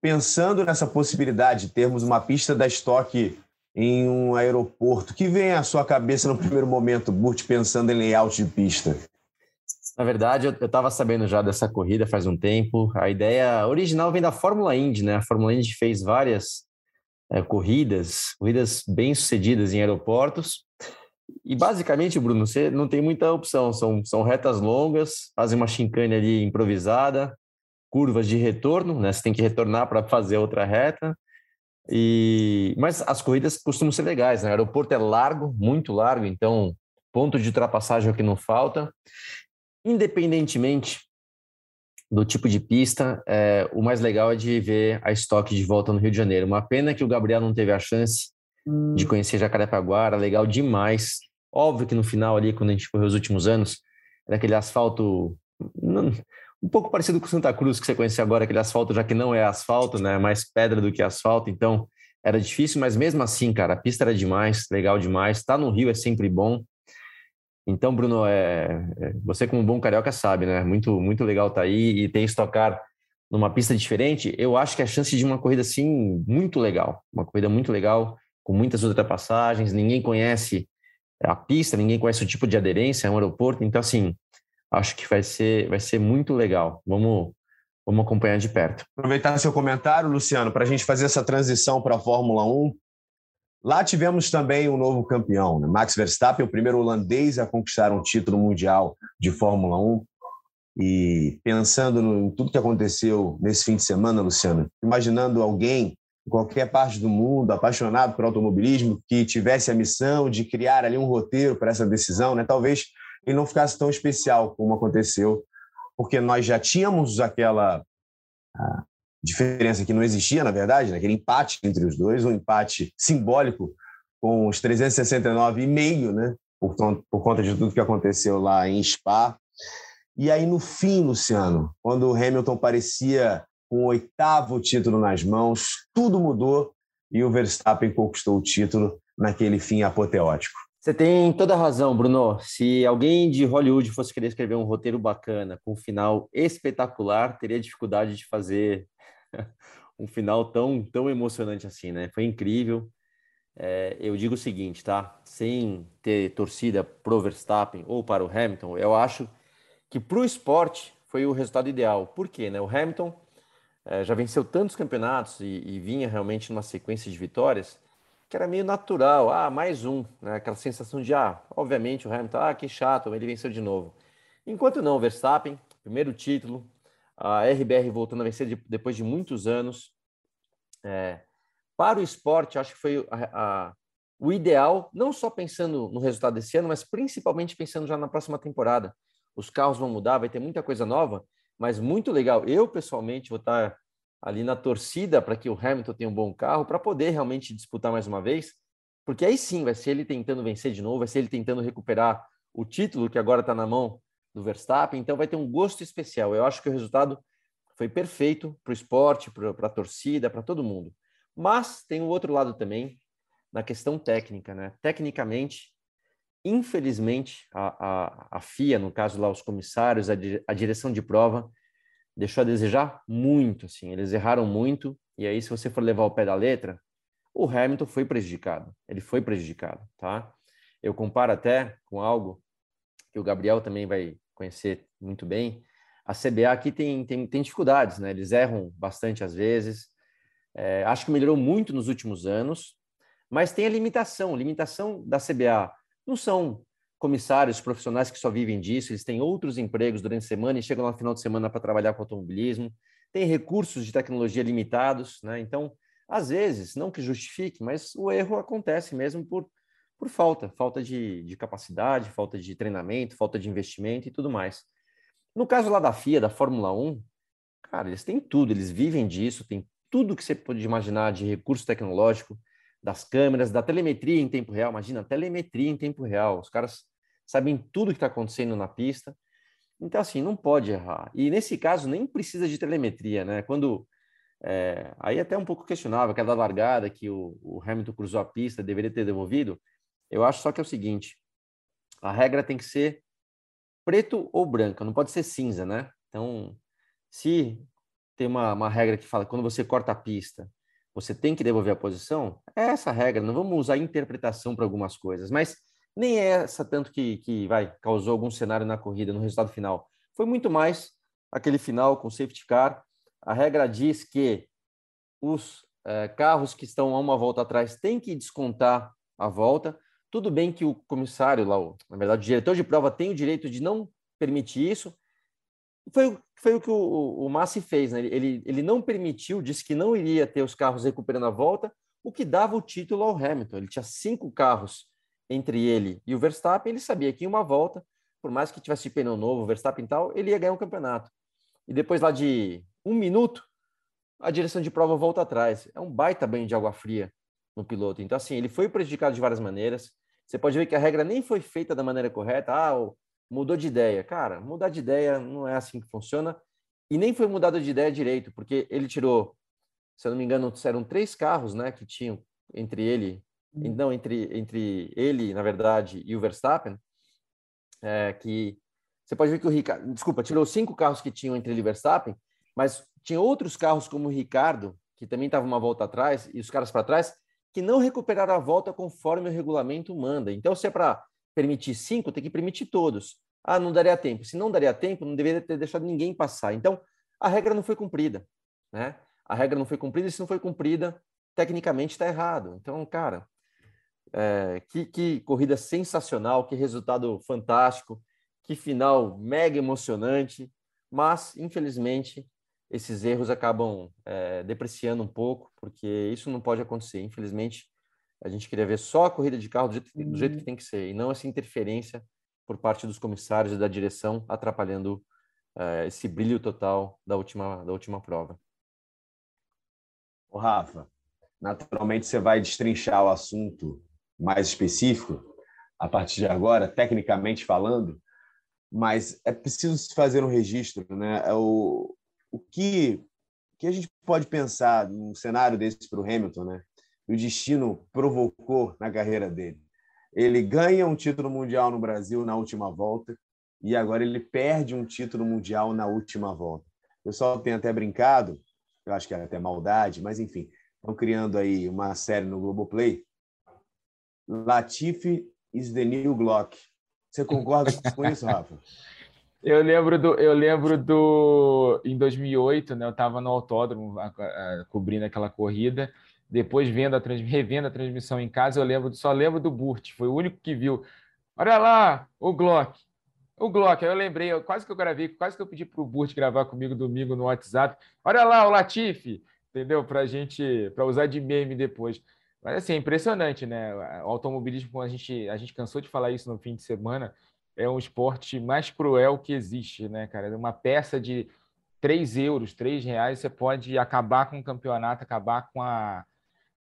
pensando nessa possibilidade de termos uma pista da Stock em um aeroporto, que vem à sua cabeça no primeiro momento, Burt, pensando em layout de pista? Na verdade, eu estava sabendo já dessa corrida faz um tempo. A ideia original vem da Fórmula Indy, né? A Fórmula Indy fez várias é, corridas, corridas bem sucedidas em aeroportos. E basicamente, Bruno, você não tem muita opção. São, são retas longas, fazem uma chicane ali improvisada, curvas de retorno, né? Você tem que retornar para fazer outra reta. E mas as corridas costumam ser legais, né? O aeroporto é largo, muito largo, então ponto de ultrapassagem é o que não falta. Independentemente do tipo de pista, é, o mais legal é de ver a estoque de volta no Rio de Janeiro. Uma pena que o Gabriel não teve a chance hum. de conhecer Jacarepaguá, era legal demais. Óbvio que no final ali, quando a gente correu os últimos anos, era aquele asfalto um pouco parecido com Santa Cruz que você conhece agora, aquele asfalto já que não é asfalto, né, mais pedra do que asfalto, então era difícil, mas mesmo assim, cara, a pista era demais, legal demais. Tá no Rio é sempre bom. Então, Bruno, é, é, você como bom carioca sabe, né? Muito, muito legal estar tá aí e tem estocar numa pista diferente. Eu acho que a chance de uma corrida assim muito legal, uma corrida muito legal com muitas ultrapassagens. Ninguém conhece a pista, ninguém conhece o tipo de aderência, é um aeroporto. Então, assim, acho que vai ser, vai ser muito legal. Vamos, vamos acompanhar de perto. Aproveitar seu comentário, Luciano, para a gente fazer essa transição para a Fórmula 1. Lá tivemos também um novo campeão, né? Max Verstappen, o primeiro holandês a conquistar um título mundial de Fórmula 1. E pensando em tudo que aconteceu nesse fim de semana, Luciano, imaginando alguém em qualquer parte do mundo apaixonado por automobilismo que tivesse a missão de criar ali um roteiro para essa decisão, né? Talvez ele não ficasse tão especial como aconteceu, porque nós já tínhamos aquela diferença que não existia, na verdade, naquele né? empate entre os dois, um empate simbólico com os 369,5, né? Por, por conta de tudo que aconteceu lá em Spa. E aí, no fim, Luciano, quando o Hamilton parecia com o oitavo título nas mãos, tudo mudou e o Verstappen conquistou o título naquele fim apoteótico. Você tem toda a razão, Bruno. Se alguém de Hollywood fosse querer escrever um roteiro bacana, com um final espetacular, teria dificuldade de fazer um final tão, tão emocionante assim, né? Foi incrível. É, eu digo o seguinte, tá? Sem ter torcida pro Verstappen ou para o Hamilton, eu acho que para o esporte foi o resultado ideal. Por quê? Né? O Hamilton é, já venceu tantos campeonatos e, e, vinha realmente numa sequência de vitórias que era meio natural. Ah, mais um. Né? Aquela sensação de, ah, obviamente o Hamilton, ah, que chato, ele venceu de novo. Enquanto não, o Verstappen, primeiro título, a RBR voltando a vencer de, depois de muitos anos. É, para o esporte, acho que foi a, a, o ideal, não só pensando no resultado desse ano, mas principalmente pensando já na próxima temporada. Os carros vão mudar, vai ter muita coisa nova, mas muito legal. Eu, pessoalmente, vou estar ali na torcida para que o Hamilton tenha um bom carro, para poder realmente disputar mais uma vez, porque aí sim vai ser ele tentando vencer de novo, vai ser ele tentando recuperar o título que agora está na mão do Verstappen, então vai ter um gosto especial. Eu acho que o resultado foi perfeito para o esporte, para a torcida, para todo mundo. Mas tem o outro lado também, na questão técnica, né? Tecnicamente, infelizmente, a, a, a FIA, no caso lá, os comissários, a, a direção de prova, deixou a desejar muito, assim, eles erraram muito, e aí se você for levar o pé da letra, o Hamilton foi prejudicado, ele foi prejudicado, tá? Eu comparo até com algo que o Gabriel também vai conhecer muito bem, a CBA aqui tem, tem, tem dificuldades, né? Eles erram bastante às vezes, é, acho que melhorou muito nos últimos anos, mas tem a limitação, limitação da CBA não são comissários profissionais que só vivem disso, eles têm outros empregos durante a semana e chegam no final de semana para trabalhar com automobilismo, tem recursos de tecnologia limitados, né? Então, às vezes, não que justifique, mas o erro acontece mesmo por, por falta, falta de, de capacidade, falta de treinamento, falta de investimento e tudo mais. No caso lá da FIA, da Fórmula 1, cara, eles têm tudo, eles vivem disso, tem tudo que você pode imaginar de recurso tecnológico, das câmeras, da telemetria em tempo real. Imagina, telemetria em tempo real. Os caras sabem tudo que está acontecendo na pista. Então, assim, não pode errar. E nesse caso, nem precisa de telemetria, né? Quando. É, aí até um pouco questionável, aquela largada que o, o Hamilton cruzou a pista, deveria ter devolvido. Eu acho só que é o seguinte: a regra tem que ser preto ou branca, não pode ser cinza, né? Então, se tem uma, uma regra que fala que quando você corta a pista você tem que devolver a posição, é essa regra, não vamos usar interpretação para algumas coisas, mas nem é essa tanto que, que vai causou algum cenário na corrida, no resultado final. Foi muito mais aquele final com safety car. A regra diz que os é, carros que estão a uma volta atrás têm que descontar a volta. Tudo bem que o comissário lá, na verdade, o diretor de prova tem o direito de não permitir isso, foi, foi o que o, o Massi fez, né? Ele, ele não permitiu, disse que não iria ter os carros recuperando a volta, o que dava o título ao Hamilton. Ele tinha cinco carros entre ele e o Verstappen, ele sabia que em uma volta, por mais que tivesse pneu novo, Verstappen e tal, ele ia ganhar um campeonato. E depois lá de um minuto, a direção de prova volta atrás. É um baita banho de água fria no piloto. Então, assim, ele foi prejudicado de várias maneiras. Você pode ver que a regra nem foi feita da maneira correta. Ah, mudou de ideia. Cara, mudar de ideia não é assim que funciona. E nem foi mudado de ideia direito, porque ele tirou, se eu não me engano, eram três carros, né, que tinham entre ele, hum. não, entre, entre ele, na verdade, e o Verstappen, é, que você pode ver que o Ricardo, desculpa, tirou cinco carros que tinham entre ele e Verstappen, mas tinha outros carros como o Ricardo, que também estava uma volta atrás, e os caras para trás, que não recuperaram a volta conforme o regulamento manda. Então, se é para permitir cinco, tem que permitir todos. Ah, não daria tempo. Se não daria tempo, não deveria ter deixado ninguém passar. Então, a regra não foi cumprida, né? A regra não foi cumprida e se não foi cumprida, tecnicamente está errado. Então, cara, é, que, que corrida sensacional, que resultado fantástico, que final mega emocionante, mas, infelizmente, esses erros acabam é, depreciando um pouco, porque isso não pode acontecer. Infelizmente, a gente queria ver só a corrida de carro do jeito, do jeito que tem que ser, e não essa interferência por parte dos comissários e da direção, atrapalhando uh, esse brilho total da última, da última prova. O Rafa, naturalmente você vai destrinchar o assunto mais específico a partir de agora, tecnicamente falando, mas é preciso fazer um registro, né? É o, o que, que a gente pode pensar num cenário desse para o Hamilton, né? o destino provocou na carreira dele. Ele ganha um título mundial no Brasil na última volta e agora ele perde um título mundial na última volta. O pessoal tem até brincado, eu acho que é até maldade, mas enfim, estão criando aí uma série no Globoplay. Latifi is the new Glock. Você concorda com isso, Rafa? Eu lembro do, eu lembro do em 2008, né? Eu estava no autódromo a, a, cobrindo aquela corrida depois vendo a revendo a transmissão em casa, eu lembro, só lembro do Burt, foi o único que viu. Olha lá, o Glock. O Glock, aí eu lembrei, eu, quase que eu gravei, quase que eu pedi para o Burt gravar comigo domingo no WhatsApp. Olha lá, o Latifi, entendeu? Para gente, para usar de meme depois. Mas assim, é impressionante, né? O automobilismo, a gente, a gente cansou de falar isso no fim de semana, é um esporte mais cruel que existe, né, cara? É uma peça de 3 euros, 3 reais, você pode acabar com o campeonato, acabar com a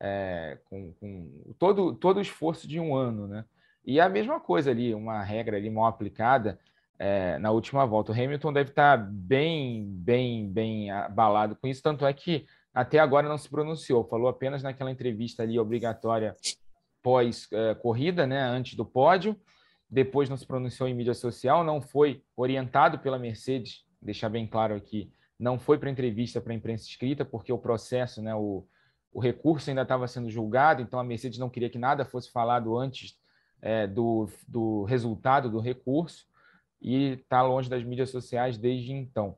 é, com, com, todo, todo o esforço de um ano, né? E a mesma coisa ali, uma regra ali mal aplicada é, na última volta. O Hamilton deve estar bem, bem, bem abalado com isso, tanto é que até agora não se pronunciou, falou apenas naquela entrevista ali obrigatória pós-corrida, né, antes do pódio, depois não se pronunciou em mídia social, não foi orientado pela Mercedes, deixar bem claro aqui, não foi para entrevista para a imprensa escrita, porque o processo, né, o, o recurso ainda estava sendo julgado, então a Mercedes não queria que nada fosse falado antes é, do, do resultado do recurso e está longe das mídias sociais desde então.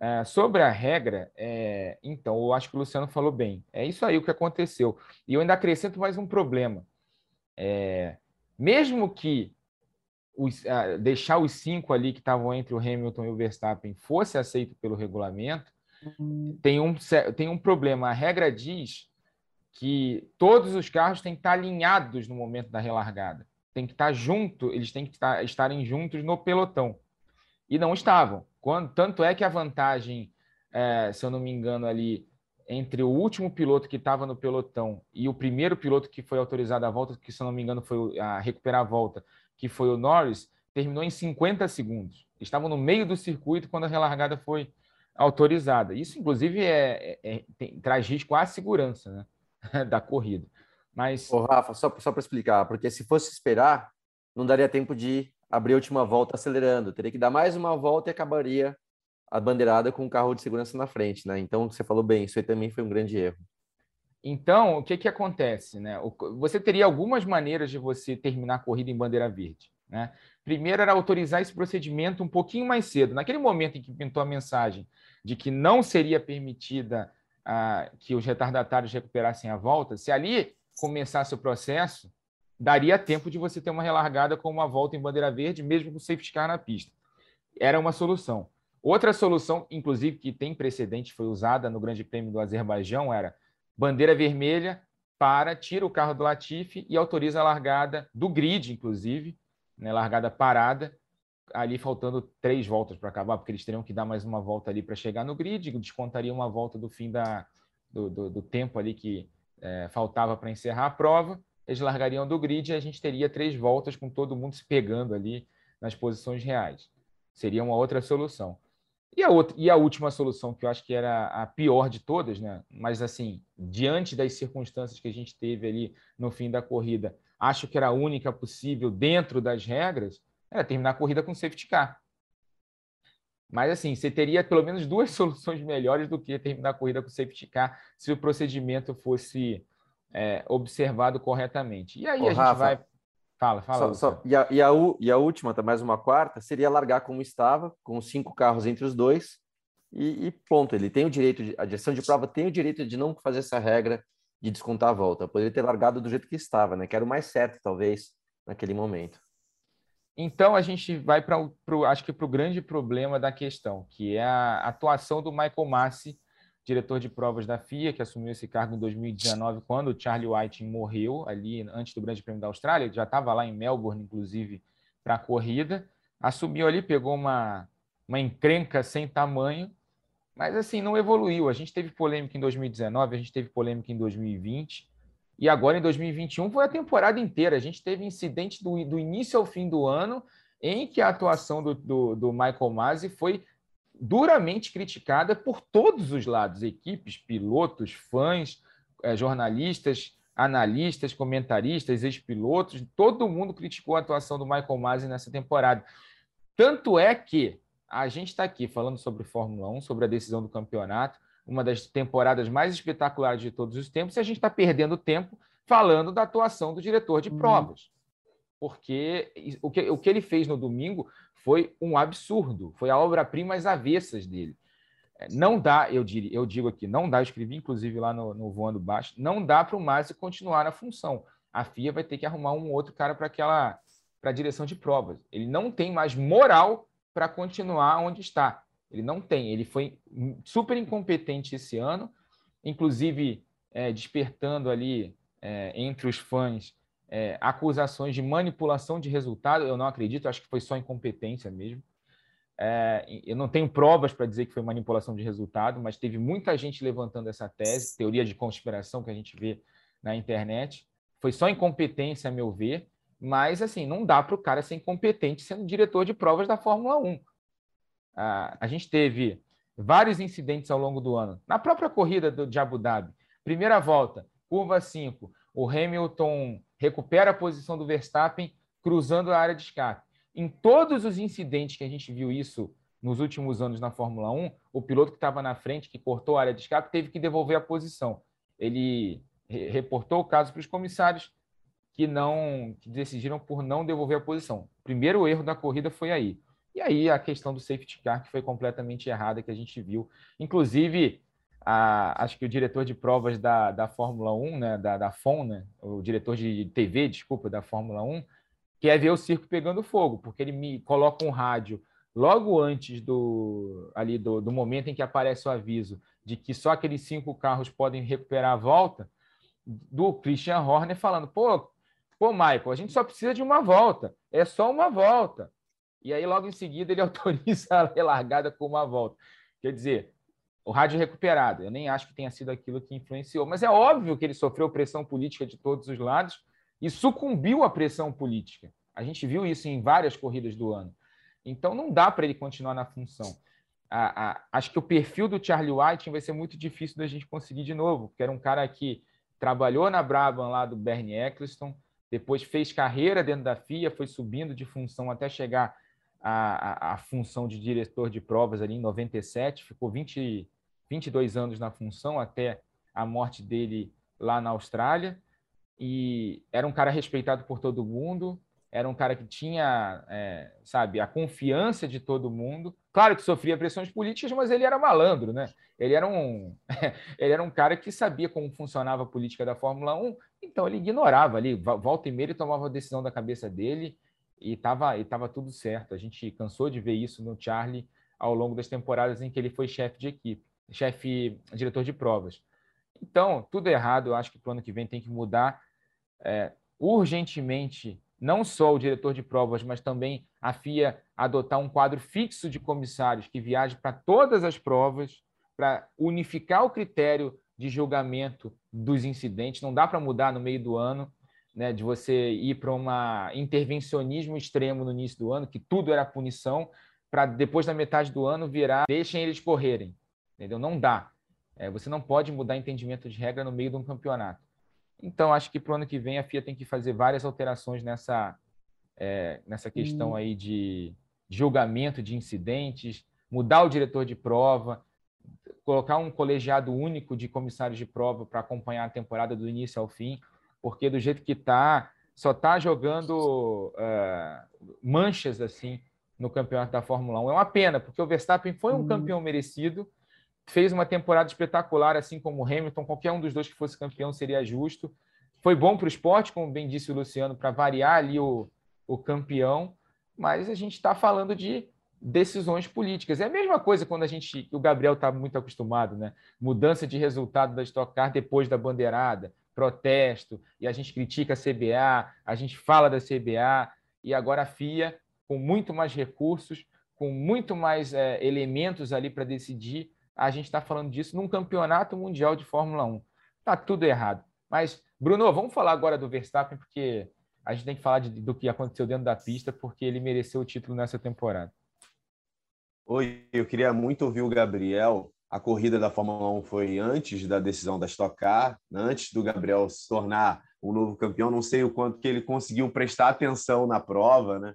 É, sobre a regra, é, então, eu acho que o Luciano falou bem. É isso aí o que aconteceu. E eu ainda acrescento mais um problema. É, mesmo que os, deixar os cinco ali que estavam entre o Hamilton e o Verstappen fosse aceito pelo regulamento, tem um, tem um problema. A regra diz que todos os carros têm que estar alinhados no momento da relargada. Tem que estar junto, eles têm que estar, estarem juntos no pelotão. E não estavam. Quando, tanto é que a vantagem, é, se eu não me engano, ali entre o último piloto que estava no pelotão e o primeiro piloto que foi autorizado a volta, que se eu não me engano foi a recuperar a volta, que foi o Norris, terminou em 50 segundos. Estavam no meio do circuito quando a relargada foi autorizada. Isso, inclusive, é, é, é tem, traz risco à segurança né, da corrida. Mas. Ô, Rafa, só, só para explicar, porque se fosse esperar, não daria tempo de abrir a última volta acelerando. Teria que dar mais uma volta e acabaria a bandeirada com o carro de segurança na frente, né? Então, você falou bem, isso aí também foi um grande erro. Então, o que, que acontece? Né? Você teria algumas maneiras de você terminar a corrida em bandeira verde. Né? Primeiro era autorizar esse procedimento um pouquinho mais cedo. Naquele momento em que pintou a mensagem de que não seria permitida ah, que os retardatários recuperassem a volta, se ali começasse o processo, daria tempo de você ter uma relargada com uma volta em bandeira verde, mesmo com o safety car na pista. Era uma solução. Outra solução, inclusive, que tem precedente, foi usada no Grande Prêmio do Azerbaijão, era bandeira vermelha para, tira o carro do Latifi e autoriza a largada do grid, inclusive, né, largada parada, ali faltando três voltas para acabar, porque eles teriam que dar mais uma volta ali para chegar no grid, descontaria uma volta do fim da, do, do, do tempo ali que é, faltava para encerrar a prova, eles largariam do grid e a gente teria três voltas com todo mundo se pegando ali nas posições reais. Seria uma outra solução. E a, outra, e a última solução, que eu acho que era a pior de todas, né? mas assim, diante das circunstâncias que a gente teve ali no fim da corrida, acho que era a única possível dentro das regras, era terminar a corrida com safety car. Mas assim, você teria pelo menos duas soluções melhores do que terminar a corrida com safety car se o procedimento fosse é, observado corretamente. E aí Ô, a gente Rafa, vai. Fala, fala. Só, só, e, a, e, a, e a última, tá mais uma quarta, seria largar como estava, com cinco carros entre os dois, e, e, ponto. Ele tem o direito, de, a direção de prova tem o direito de não fazer essa regra de descontar a volta. Poderia ter largado do jeito que estava, né? Que era o mais certo, talvez, naquele momento. Então a gente vai para o, acho que para o grande problema da questão, que é a atuação do Michael Massi diretor de provas da FIA, que assumiu esse cargo em 2019, quando o Charlie White morreu, ali antes do Grande Prêmio da Austrália, ele já estava lá em Melbourne, inclusive, para a corrida. Assumiu ali, pegou uma, uma encrenca sem tamanho, mas assim, não evoluiu. A gente teve polêmica em 2019, a gente teve polêmica em 2020, e agora em 2021 foi a temporada inteira. A gente teve incidente do, do início ao fim do ano, em que a atuação do, do, do Michael Masi foi duramente criticada por todos os lados, equipes, pilotos, fãs, eh, jornalistas, analistas, comentaristas, ex-pilotos, todo mundo criticou a atuação do Michael Masi nessa temporada. Tanto é que a gente está aqui falando sobre Fórmula 1, sobre a decisão do campeonato, uma das temporadas mais espetaculares de todos os tempos, e a gente está perdendo tempo falando da atuação do diretor de uhum. Porque o que, o que ele fez no domingo foi um absurdo, foi a obra-prima às avessas dele. É, não dá, eu, diria, eu digo aqui, não dá, eu escrevi inclusive lá no, no Voando Baixo, não dá para o Márcio continuar na função. A FIA vai ter que arrumar um outro cara para aquela para a direção de provas. Ele não tem mais moral para continuar onde está. Ele não tem. Ele foi super incompetente esse ano, inclusive é, despertando ali é, entre os fãs é, acusações de manipulação de resultado, eu não acredito, acho que foi só incompetência mesmo. É, eu não tenho provas para dizer que foi manipulação de resultado, mas teve muita gente levantando essa tese, teoria de conspiração que a gente vê na internet. Foi só incompetência, a meu ver, mas assim, não dá para o cara ser incompetente sendo diretor de provas da Fórmula 1. a gente teve vários incidentes ao longo do ano. Na própria corrida do, de Abu Dhabi, primeira volta, curva 5, o Hamilton recupera a posição do Verstappen cruzando a área de escape. Em todos os incidentes que a gente viu isso nos últimos anos na Fórmula 1, o piloto que estava na frente, que cortou a área de escape, teve que devolver a posição. Ele reportou o caso para os comissários que não que decidiram por não devolver a posição. O primeiro erro da corrida foi aí. E aí a questão do safety car que foi completamente errada que a gente viu. Inclusive, a, acho que o diretor de provas da, da Fórmula 1, né, da, da FON, né, o diretor de TV, desculpa, da Fórmula 1, quer ver o circo pegando fogo, porque ele me coloca um rádio logo antes do ali do, do momento em que aparece o aviso de que só aqueles cinco carros podem recuperar a volta, do Christian Horner falando, pô, pô, Michael, a gente só precisa de uma volta, é só uma volta. E aí, logo em seguida, ele autoriza a relargada com uma volta. Quer dizer, o rádio recuperado. Eu nem acho que tenha sido aquilo que influenciou, mas é óbvio que ele sofreu pressão política de todos os lados e sucumbiu à pressão política. A gente viu isso em várias corridas do ano. Então não dá para ele continuar na função. A, a, acho que o perfil do Charlie White vai ser muito difícil da gente conseguir de novo, porque era um cara que trabalhou na Brabham lá do Bernie Eccleston, depois fez carreira dentro da FIA, foi subindo de função até chegar à, função de diretor de provas ali em 97, ficou 20, 22 anos na função até a morte dele lá na Austrália e era um cara respeitado por todo mundo, era um cara que tinha, é, sabe, a confiança de todo mundo. Claro que sofria pressões políticas, mas ele era malandro, né? Ele era um, ele era um cara que sabia como funcionava a política da Fórmula 1, então ele ignorava ali, volta e meia ele tomava a decisão da cabeça dele e estava e tava tudo certo. A gente cansou de ver isso no Charlie ao longo das temporadas em que ele foi chefe de equipe, chefe, diretor de provas. Então, tudo errado, eu acho que para o ano que vem tem que mudar é, urgentemente não só o diretor de provas, mas também a FIA adotar um quadro fixo de comissários que viaje para todas as provas, para unificar o critério de julgamento dos incidentes. Não dá para mudar no meio do ano, né, de você ir para um intervencionismo extremo no início do ano, que tudo era punição, para depois da metade do ano virar deixem eles correrem. Entendeu? Não dá. É, você não pode mudar entendimento de regra no meio de um campeonato. Então, acho que para o ano que vem a FIA tem que fazer várias alterações nessa, é, nessa questão hum. aí de julgamento de incidentes, mudar o diretor de prova, colocar um colegiado único de comissários de prova para acompanhar a temporada do início ao fim, porque do jeito que está, só está jogando uh, manchas assim no campeonato da Fórmula 1. É uma pena, porque o Verstappen foi um hum. campeão merecido, fez uma temporada espetacular, assim como o Hamilton. Qualquer um dos dois que fosse campeão seria justo. Foi bom para o esporte, como bem disse o Luciano, para variar ali o, o campeão, mas a gente está falando de decisões políticas. É a mesma coisa quando a gente, o Gabriel está muito acostumado, né? Mudança de resultado da Stock Car depois da bandeirada, protesto, e a gente critica a CBA, a gente fala da CBA, e agora a FIA, com muito mais recursos, com muito mais é, elementos ali para decidir, a gente está falando disso num campeonato mundial de Fórmula 1. Está tudo errado. Mas, Bruno, vamos falar agora do Verstappen, porque a gente tem que falar de, do que aconteceu dentro da pista, porque ele mereceu o título nessa temporada. Oi, eu queria muito ouvir o Gabriel. A corrida da Fórmula 1 foi antes da decisão da Stock Car, antes do Gabriel se tornar o novo campeão. Não sei o quanto que ele conseguiu prestar atenção na prova, né?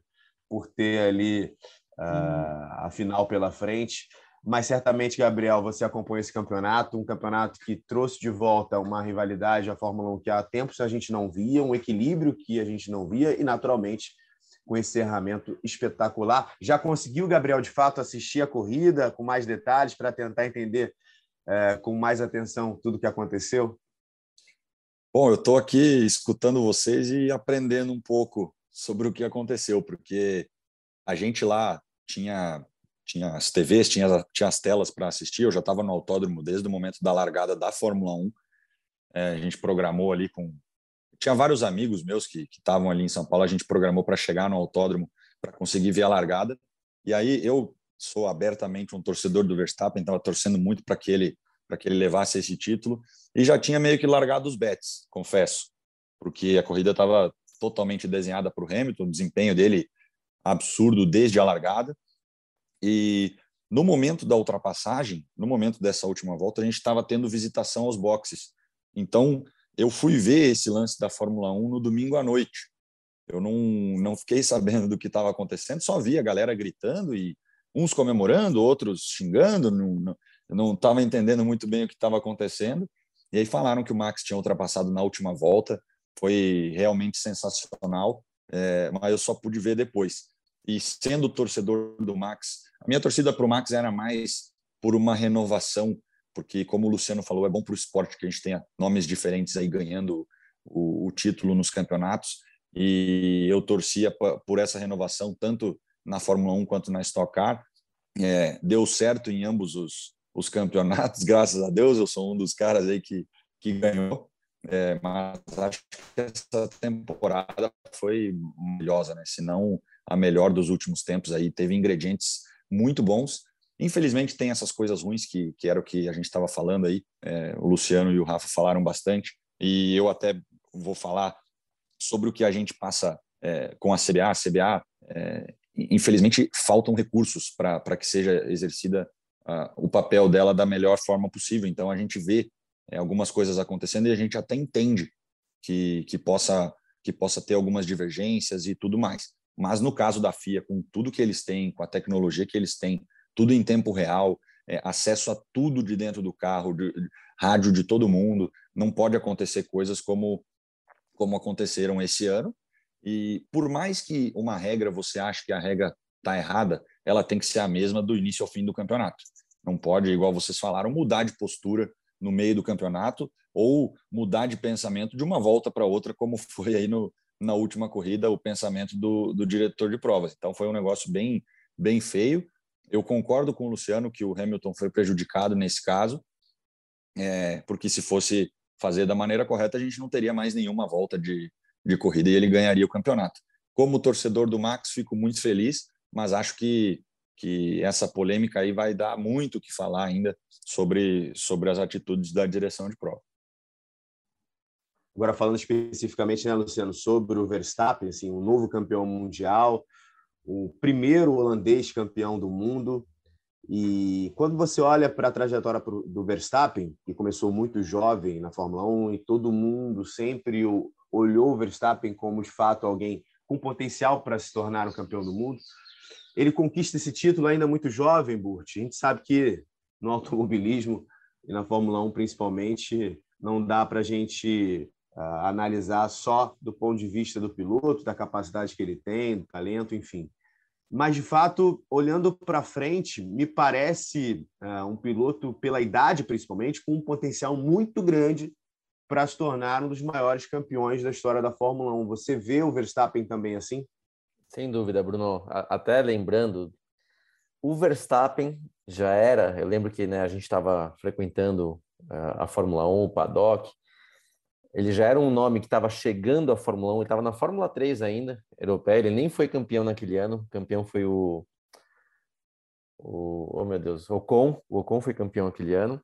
Por ter ali uh, a final pela frente mas certamente, Gabriel, você acompanha esse campeonato, um campeonato que trouxe de volta uma rivalidade à Fórmula 1 que há tempos a gente não via, um equilíbrio que a gente não via e, naturalmente, com esse encerramento espetacular. Já conseguiu, Gabriel, de fato, assistir a corrida com mais detalhes para tentar entender é, com mais atenção tudo o que aconteceu? Bom, eu estou aqui escutando vocês e aprendendo um pouco sobre o que aconteceu, porque a gente lá tinha tinha as TVs, tinha, tinha as telas para assistir. Eu já estava no autódromo desde o momento da largada da Fórmula 1. É, a gente programou ali com. Tinha vários amigos meus que estavam ali em São Paulo. A gente programou para chegar no autódromo para conseguir ver a largada. E aí eu sou abertamente um torcedor do Verstappen, estava torcendo muito para que ele para que ele levasse esse título e já tinha meio que largado os bets, confesso, porque a corrida estava totalmente desenhada para o Hamilton, o desempenho dele absurdo desde a largada e no momento da ultrapassagem, no momento dessa última volta, a gente estava tendo visitação aos boxes. Então, eu fui ver esse lance da Fórmula 1 no domingo à noite. Eu não, não fiquei sabendo do que estava acontecendo, só vi a galera gritando e uns comemorando, outros xingando, não estava entendendo muito bem o que estava acontecendo. E aí falaram que o Max tinha ultrapassado na última volta, foi realmente sensacional, é, mas eu só pude ver depois. E sendo torcedor do Max, a minha torcida para o Max era mais por uma renovação, porque, como o Luciano falou, é bom para o esporte que a gente tenha nomes diferentes aí ganhando o, o título nos campeonatos. E eu torcia por essa renovação, tanto na Fórmula 1 quanto na Stock Car. É, deu certo em ambos os, os campeonatos, graças a Deus. Eu sou um dos caras aí que, que ganhou. É, mas acho que essa temporada foi maravilhosa, né? Se não a melhor dos últimos tempos aí. Teve ingredientes muito bons. Infelizmente tem essas coisas ruins que, que era o que a gente estava falando aí. É, o Luciano e o Rafa falaram bastante. E eu até vou falar sobre o que a gente passa é, com a CBA. A CBA é, infelizmente, faltam recursos para que seja exercida o papel dela da melhor forma possível. Então, a gente vê é, algumas coisas acontecendo e a gente até entende que, que, possa, que possa ter algumas divergências e tudo mais. Mas no caso da FIA, com tudo que eles têm, com a tecnologia que eles têm, tudo em tempo real, é, acesso a tudo de dentro do carro, de, de, rádio de todo mundo, não pode acontecer coisas como, como aconteceram esse ano, e por mais que uma regra você ache que a regra está errada, ela tem que ser a mesma do início ao fim do campeonato. Não pode, igual vocês falaram, mudar de postura no meio do campeonato ou mudar de pensamento de uma volta para outra, como foi aí no, na última corrida o pensamento do, do diretor de provas. Então foi um negócio bem, bem feio. Eu concordo com o Luciano que o Hamilton foi prejudicado nesse caso, é, porque se fosse fazer da maneira correta, a gente não teria mais nenhuma volta de, de corrida e ele ganharia o campeonato. Como torcedor do Max, fico muito feliz, mas acho que, que essa polêmica aí vai dar muito o que falar ainda sobre, sobre as atitudes da direção de prova. Agora, falando especificamente, né, Luciano, sobre o Verstappen, assim, o novo campeão mundial, o primeiro holandês campeão do mundo. E quando você olha para a trajetória do Verstappen, que começou muito jovem na Fórmula 1, e todo mundo sempre o olhou o Verstappen como de fato alguém com potencial para se tornar um campeão do mundo. Ele conquista esse título ainda muito jovem, Burt. A gente sabe que no automobilismo e na Fórmula 1 principalmente não dá para a gente analisar só do ponto de vista do piloto, da capacidade que ele tem, do talento, enfim. Mas, de fato, olhando para frente, me parece uh, um piloto, pela idade principalmente, com um potencial muito grande para se tornar um dos maiores campeões da história da Fórmula 1. Você vê o Verstappen também assim? Sem dúvida, Bruno. Até lembrando, o Verstappen já era. Eu lembro que né, a gente estava frequentando a Fórmula 1, o paddock. Ele já era um nome que estava chegando à Fórmula 1, ele estava na Fórmula 3 ainda, europeia. Ele nem foi campeão naquele ano. O campeão foi o. o oh, meu Deus, o Ocon. O Ocon foi campeão aquele ano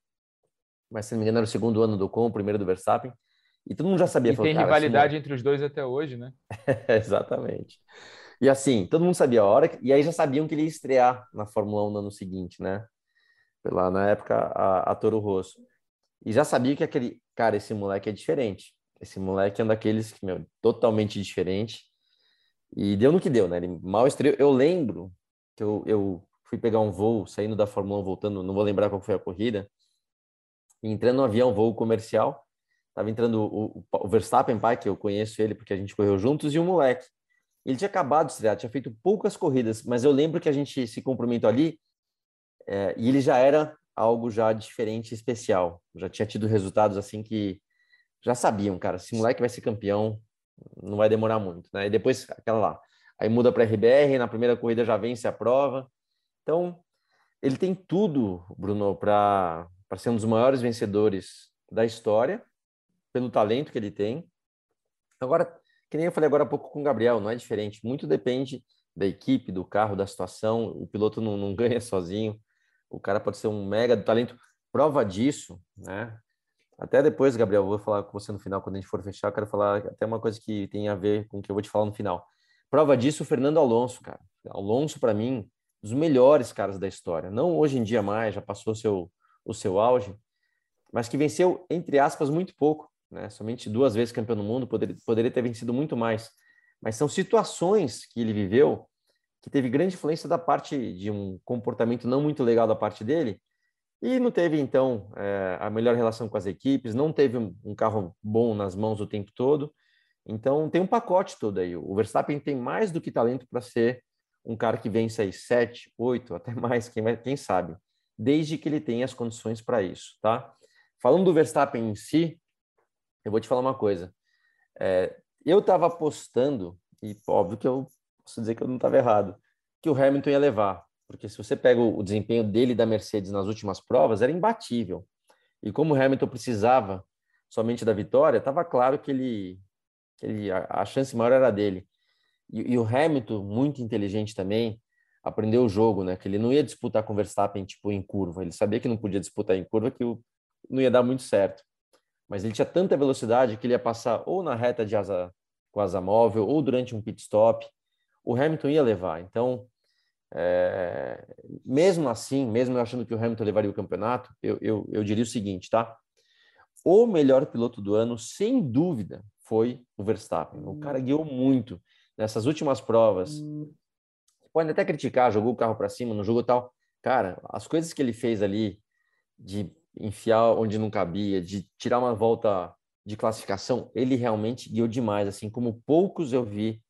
mas se não me engano era o segundo ano do Ocon, o primeiro do Verstappen. E todo mundo já sabia. E falou, tem rivalidade assim, entre os dois até hoje, né? Exatamente. E assim, todo mundo sabia a hora, e aí já sabiam que ele ia estrear na Fórmula 1 no ano seguinte, né? Lá na época, a, a Toro Rosso. E já sabia que aquele, cara, esse moleque é diferente. Esse moleque é um daqueles que, meu, totalmente diferente. E deu no que deu, né? Ele mal estreou. Eu lembro que eu, eu fui pegar um voo, saindo da Fórmula 1, voltando, não vou lembrar qual foi a corrida entrando no avião, voo comercial, tava entrando o, o, Verstappen, pai, que eu conheço ele porque a gente correu juntos, e o moleque. Ele tinha acabado de estrear, tinha feito poucas corridas, mas eu lembro que a gente se cumprimentou ali é, e ele já era algo já diferente, especial. Já tinha tido resultados assim que já sabiam, cara, esse moleque vai ser campeão, não vai demorar muito, né? E depois aquela lá, aí muda para RBR, na primeira corrida já vence a prova. Então, ele tem tudo, Bruno, para ser um dos maiores vencedores da história, pelo talento que ele tem. Agora, que nem eu falei agora há pouco com o Gabriel, não é diferente. Muito depende da equipe, do carro, da situação. O piloto não, não ganha sozinho. O cara pode ser um mega do talento. Prova disso, né? Até depois, Gabriel, vou falar com você no final, quando a gente for fechar, eu quero falar até uma coisa que tem a ver com o que eu vou te falar no final. Prova disso, o Fernando Alonso, cara. Alonso, para mim, dos melhores caras da história. Não hoje em dia mais, já passou seu, o seu auge, mas que venceu, entre aspas, muito pouco. Né? Somente duas vezes campeão do mundo, poderia, poderia ter vencido muito mais. Mas são situações que ele viveu que teve grande influência da parte de um comportamento não muito legal da parte dele, e não teve, então, é, a melhor relação com as equipes, não teve um, um, carro bom nas mãos o tempo todo. Então, tem um pacote todo aí. O Verstappen tem mais do que talento para ser um cara que vence aí sete, oito, até mais, quem, quem sabe, desde que ele tenha as condições para isso, tá? Falando do Verstappen em si, eu vou te falar uma coisa. É, eu estava apostando, e óbvio que eu posso dizer que eu não estava errado, que o Hamilton ia levar, porque se você pega o desempenho dele da Mercedes nas últimas provas, era imbatível. E como o Hamilton precisava somente da vitória, estava claro que ele, que ele a, chance maior era dele. E, e, o Hamilton, muito inteligente também, aprendeu o jogo, né? Que ele não ia disputar com o Verstappen tipo em curva. Ele sabia que não podia disputar em curva, que o, não ia dar muito certo. Mas ele tinha tanta velocidade que ele ia passar ou na reta de asa com asa móvel ou durante um pit stop. O Hamilton ia levar. Então, é, mesmo assim, mesmo achando que o Hamilton levaria o campeonato, eu, eu, eu diria o seguinte, tá? O melhor piloto do ano, sem dúvida, foi o Verstappen. O cara guiou muito nessas últimas provas, pode até criticar, jogou o carro para cima, não jogou tal. Cara, as coisas que ele fez ali de enfiar onde não cabia, de tirar uma volta de classificação, ele realmente guiou demais, assim como poucos eu vi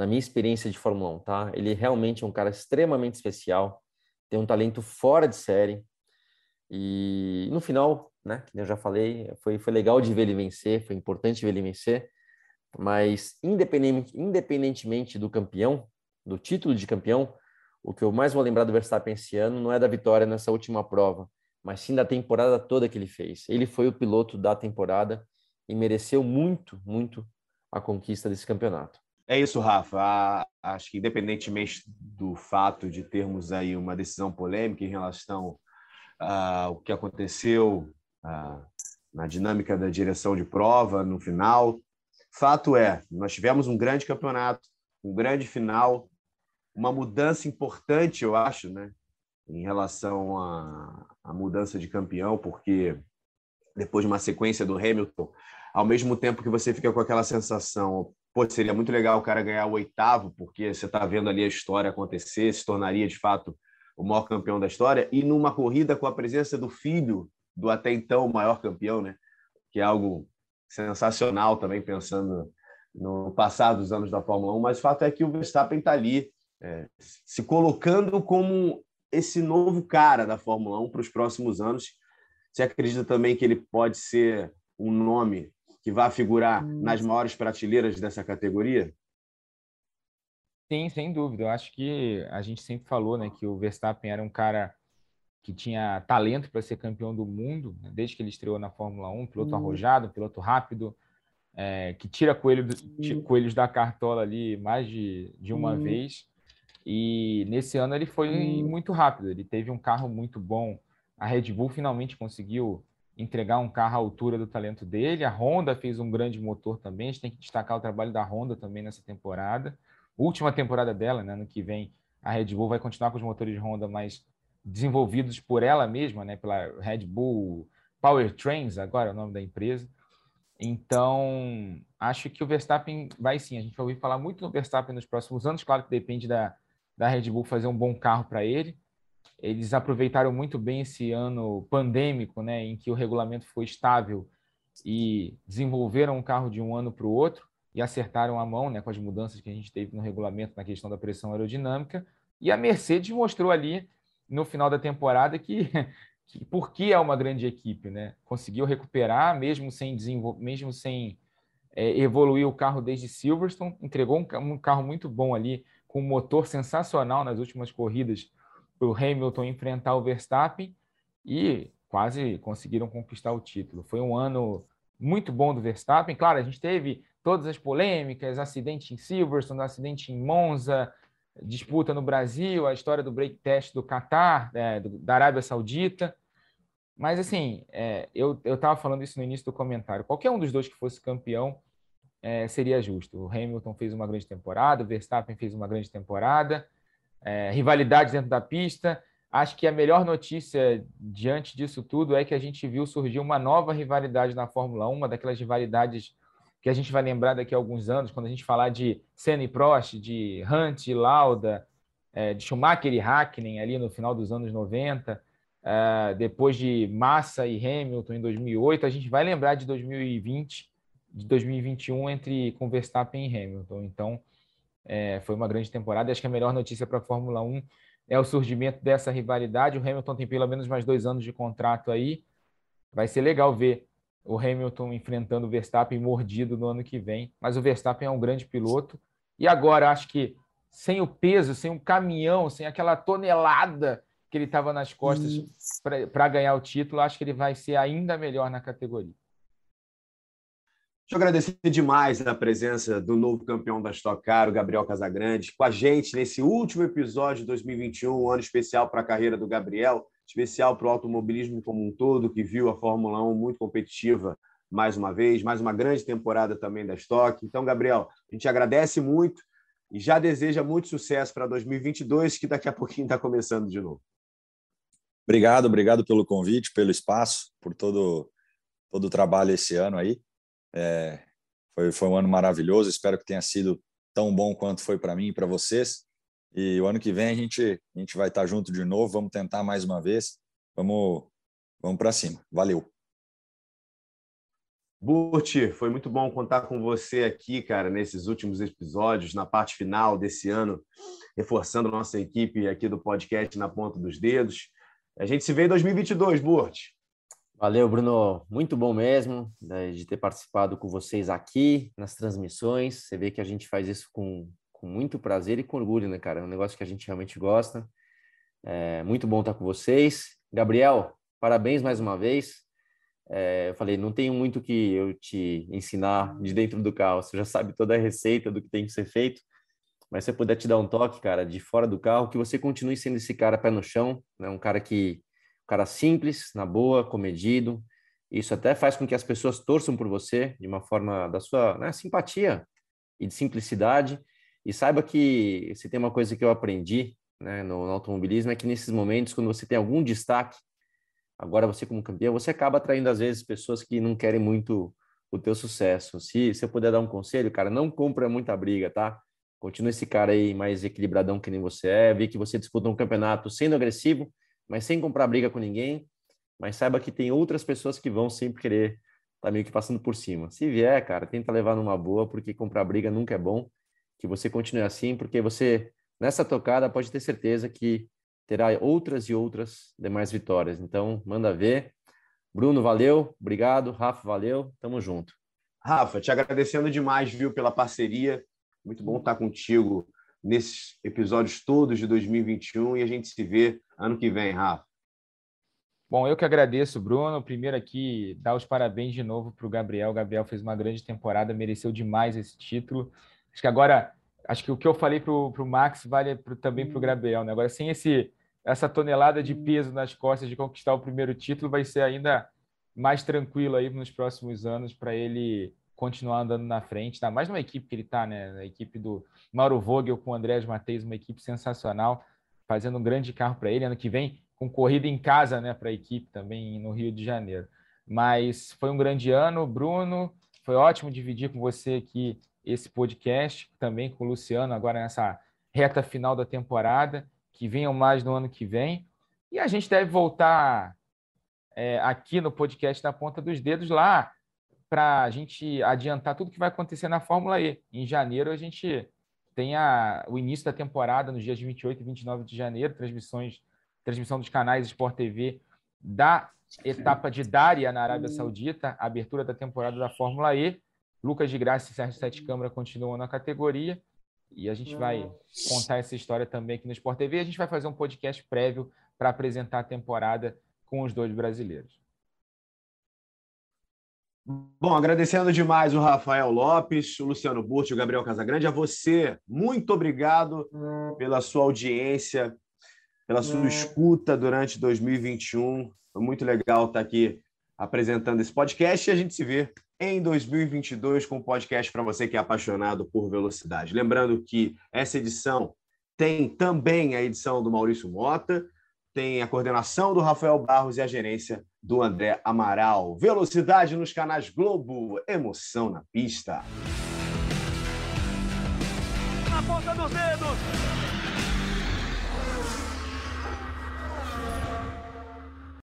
na minha experiência de Fórmula 1, tá? Ele realmente é um cara extremamente especial, tem um talento fora de série. E no final, né, que eu já falei, foi, foi legal de ver ele vencer, foi importante ver ele vencer. Mas independente, independentemente do campeão, do título de campeão, o que eu mais vou lembrar do Verstappen esse ano não é da vitória nessa última prova, mas sim da temporada toda que ele fez. Ele foi o piloto da temporada e mereceu muito, muito a conquista desse campeonato. É isso, Rafa. Acho que independentemente do fato de termos aí uma decisão polêmica em relação ao que aconteceu na dinâmica da direção de prova no final, Fato é, nós tivemos um grande campeonato, um grande final, uma mudança importante, eu acho, né, em relação à mudança de campeão, porque depois de uma sequência do Hamilton, ao mesmo tempo que você fica com aquela sensação, pô, seria muito legal o cara ganhar o oitavo, porque você está vendo ali a história acontecer, se tornaria de fato o maior campeão da história, e numa corrida com a presença do filho do até então maior campeão, né? Que é algo sensacional também, pensando no passado dos anos da Fórmula 1, mas o fato é que o Verstappen está ali é, se colocando como esse novo cara da Fórmula 1 para os próximos anos. Você acredita também que ele pode ser um nome que vai figurar hum. nas maiores prateleiras dessa categoria? Sim, sem dúvida. Eu acho que a gente sempre falou né, que o Verstappen era um cara que tinha talento para ser campeão do mundo, né? desde que ele estreou na Fórmula 1, piloto uhum. arrojado, piloto rápido, é, que tira coelho do, coelhos da cartola ali mais de, de uma uhum. vez. E nesse ano ele foi muito rápido, ele teve um carro muito bom. A Red Bull finalmente conseguiu entregar um carro à altura do talento dele. A Honda fez um grande motor também. A gente tem que destacar o trabalho da Honda também nessa temporada. Última temporada dela, né? ano que vem, a Red Bull vai continuar com os motores de Honda, mas desenvolvidos por ela mesma, né, pela Red Bull Powertrains, agora é o nome da empresa. Então, acho que o Verstappen vai sim. A gente vai ouvir falar muito no Verstappen nos próximos anos. Claro que depende da, da Red Bull fazer um bom carro para ele. Eles aproveitaram muito bem esse ano pandêmico, né, em que o regulamento foi estável e desenvolveram um carro de um ano para o outro e acertaram a mão né, com as mudanças que a gente teve no regulamento na questão da pressão aerodinâmica. E a Mercedes mostrou ali no final da temporada que, que é uma grande equipe, né? Conseguiu recuperar mesmo sem mesmo sem é, evoluir o carro desde Silverstone, entregou um, um, carro muito bom ali com um motor sensacional nas últimas corridas para o Hamilton enfrentar o Verstappen e quase conseguiram conquistar o título. Foi um ano muito bom do Verstappen. Claro, a gente teve todas as polêmicas, acidente em Silverstone, acidente em Monza, disputa no Brasil, a história do break test do Catar, é, da Arábia Saudita. Mas, assim, é, eu estava falando isso no início do comentário. Qualquer um dos dois que fosse campeão é, seria justo. O Hamilton fez uma grande temporada, o Verstappen fez uma grande temporada, é, rivalidade dentro da pista. Acho que a melhor notícia diante disso tudo é que a gente viu surgir uma nova rivalidade na Fórmula 1, uma daquelas rivalidades que a gente vai lembrar daqui a alguns anos, quando a gente falar de Senna e Prost, de Hunt e Lauda, é, de Schumacher e Hakkinen ali no final dos anos 90, é, depois de Massa e Hamilton em 2008, a gente vai lembrar de 2020, de 2021 entre com Verstappen e Hamilton. Então, é, foi uma grande temporada. Acho que a melhor notícia para a Fórmula 1 é o surgimento dessa rivalidade. O Hamilton tem pelo menos mais dois anos de contrato aí. Vai ser legal ver o Hamilton enfrentando o Verstappen mordido no ano que vem. Mas o Verstappen é um grande piloto. E agora, acho que sem o peso, sem um caminhão, sem aquela tonelada que ele estava nas costas para ganhar o título, acho que ele vai ser ainda melhor na categoria. Deixa eu agradecer demais a presença do novo campeão da Stock Car, o Gabriel Casagrande, com a gente nesse último episódio de 2021, um ano especial para a carreira do Gabriel especial para o automobilismo como um todo, que viu a Fórmula 1 muito competitiva mais uma vez, mais uma grande temporada também da Stock. Então, Gabriel, a gente agradece muito e já deseja muito sucesso para 2022, que daqui a pouquinho está começando de novo. Obrigado, obrigado pelo convite, pelo espaço, por todo, todo o trabalho esse ano aí. É, foi, foi um ano maravilhoso, espero que tenha sido tão bom quanto foi para mim e para vocês. E o ano que vem a gente, a gente vai estar junto de novo, vamos tentar mais uma vez. Vamos, vamos para cima. Valeu. Burti, foi muito bom contar com você aqui, cara, nesses últimos episódios, na parte final desse ano, reforçando nossa equipe aqui do podcast Na Ponta dos Dedos. A gente se vê em 2022, Burti. Valeu, Bruno. Muito bom mesmo né, de ter participado com vocês aqui nas transmissões. Você vê que a gente faz isso com com muito prazer e com orgulho, né, cara? É um negócio que a gente realmente gosta. É muito bom estar com vocês. Gabriel, parabéns mais uma vez. É, eu falei, não tenho muito que eu te ensinar de dentro do carro. Você já sabe toda a receita do que tem que ser feito. Mas se eu puder te dar um toque, cara, de fora do carro, que você continue sendo esse cara pé no chão, né? Um cara que, cara simples, na boa, comedido. Isso até faz com que as pessoas torçam por você de uma forma da sua né, simpatia e de simplicidade. E saiba que se tem uma coisa que eu aprendi né, no, no, automobilismo é que nesses momentos, quando você tem algum destaque, agora você como campeão, você acaba atraindo às vezes pessoas que não querem muito o teu sucesso. Se, se eu puder dar um conselho, cara, não compra muita briga, tá? Continua esse cara aí mais equilibradão que nem você é, vi que você disputa um campeonato sendo agressivo, mas sem comprar briga com ninguém, mas saiba que tem outras pessoas que vão sempre querer tá meio que passando por cima. Se vier, cara, tenta levar numa boa, porque comprar briga nunca é bom que você continue assim, porque você, nessa tocada, pode ter certeza que terá outras e outras demais vitórias. Então, manda ver. Bruno, valeu, obrigado. Rafa, valeu, tamo junto. Rafa, te agradecendo demais, viu, pela parceria. Muito bom estar contigo nesses episódios todos de 2021 e a gente se vê ano que vem, Rafa. Bom, eu que agradeço, Bruno. Primeiro aqui, dar os parabéns de novo para o Gabriel. O Gabriel fez uma grande temporada, mereceu demais esse título. Acho que agora, acho que o que eu falei para o Max vale pro, também para o Gabriel. Né? Agora, sem esse, essa tonelada de peso nas costas de conquistar o primeiro título, vai ser ainda mais tranquilo aí nos próximos anos para ele continuar andando na frente, ainda mais numa equipe que ele está, né? A equipe do Mauro Vogel com o Andrés Matheus, uma equipe sensacional, fazendo um grande carro para ele. Ano que vem, com corrida em casa, né, para a equipe também no Rio de Janeiro. Mas foi um grande ano, Bruno. Foi ótimo dividir com você aqui esse podcast, também com o Luciano, agora nessa reta final da temporada, que venham mais no ano que vem. E a gente deve voltar é, aqui no podcast da Ponta dos Dedos lá para a gente adiantar tudo que vai acontecer na Fórmula E. Em janeiro a gente tem a, o início da temporada, nos dias 28 e 29 de janeiro, transmissões, transmissão dos canais Sport TV da etapa de Dária na Arábia Saudita, abertura da temporada da Fórmula E. Lucas de Graça e Sérgio Sete Câmara continuam na categoria. E a gente vai contar essa história também aqui no Sport TV. A gente vai fazer um podcast prévio para apresentar a temporada com os dois brasileiros. Bom, agradecendo demais o Rafael Lopes, o Luciano Burti, o Gabriel Casagrande, a você, muito obrigado pela sua audiência, pela sua escuta durante 2021. Foi muito legal estar aqui apresentando esse podcast e a gente se vê em 2022 com um podcast para você que é apaixonado por velocidade. Lembrando que essa edição tem também a edição do Maurício Mota, tem a coordenação do Rafael Barros e a gerência do André Amaral. Velocidade nos canais Globo, emoção na pista. Na ponta dos dedos.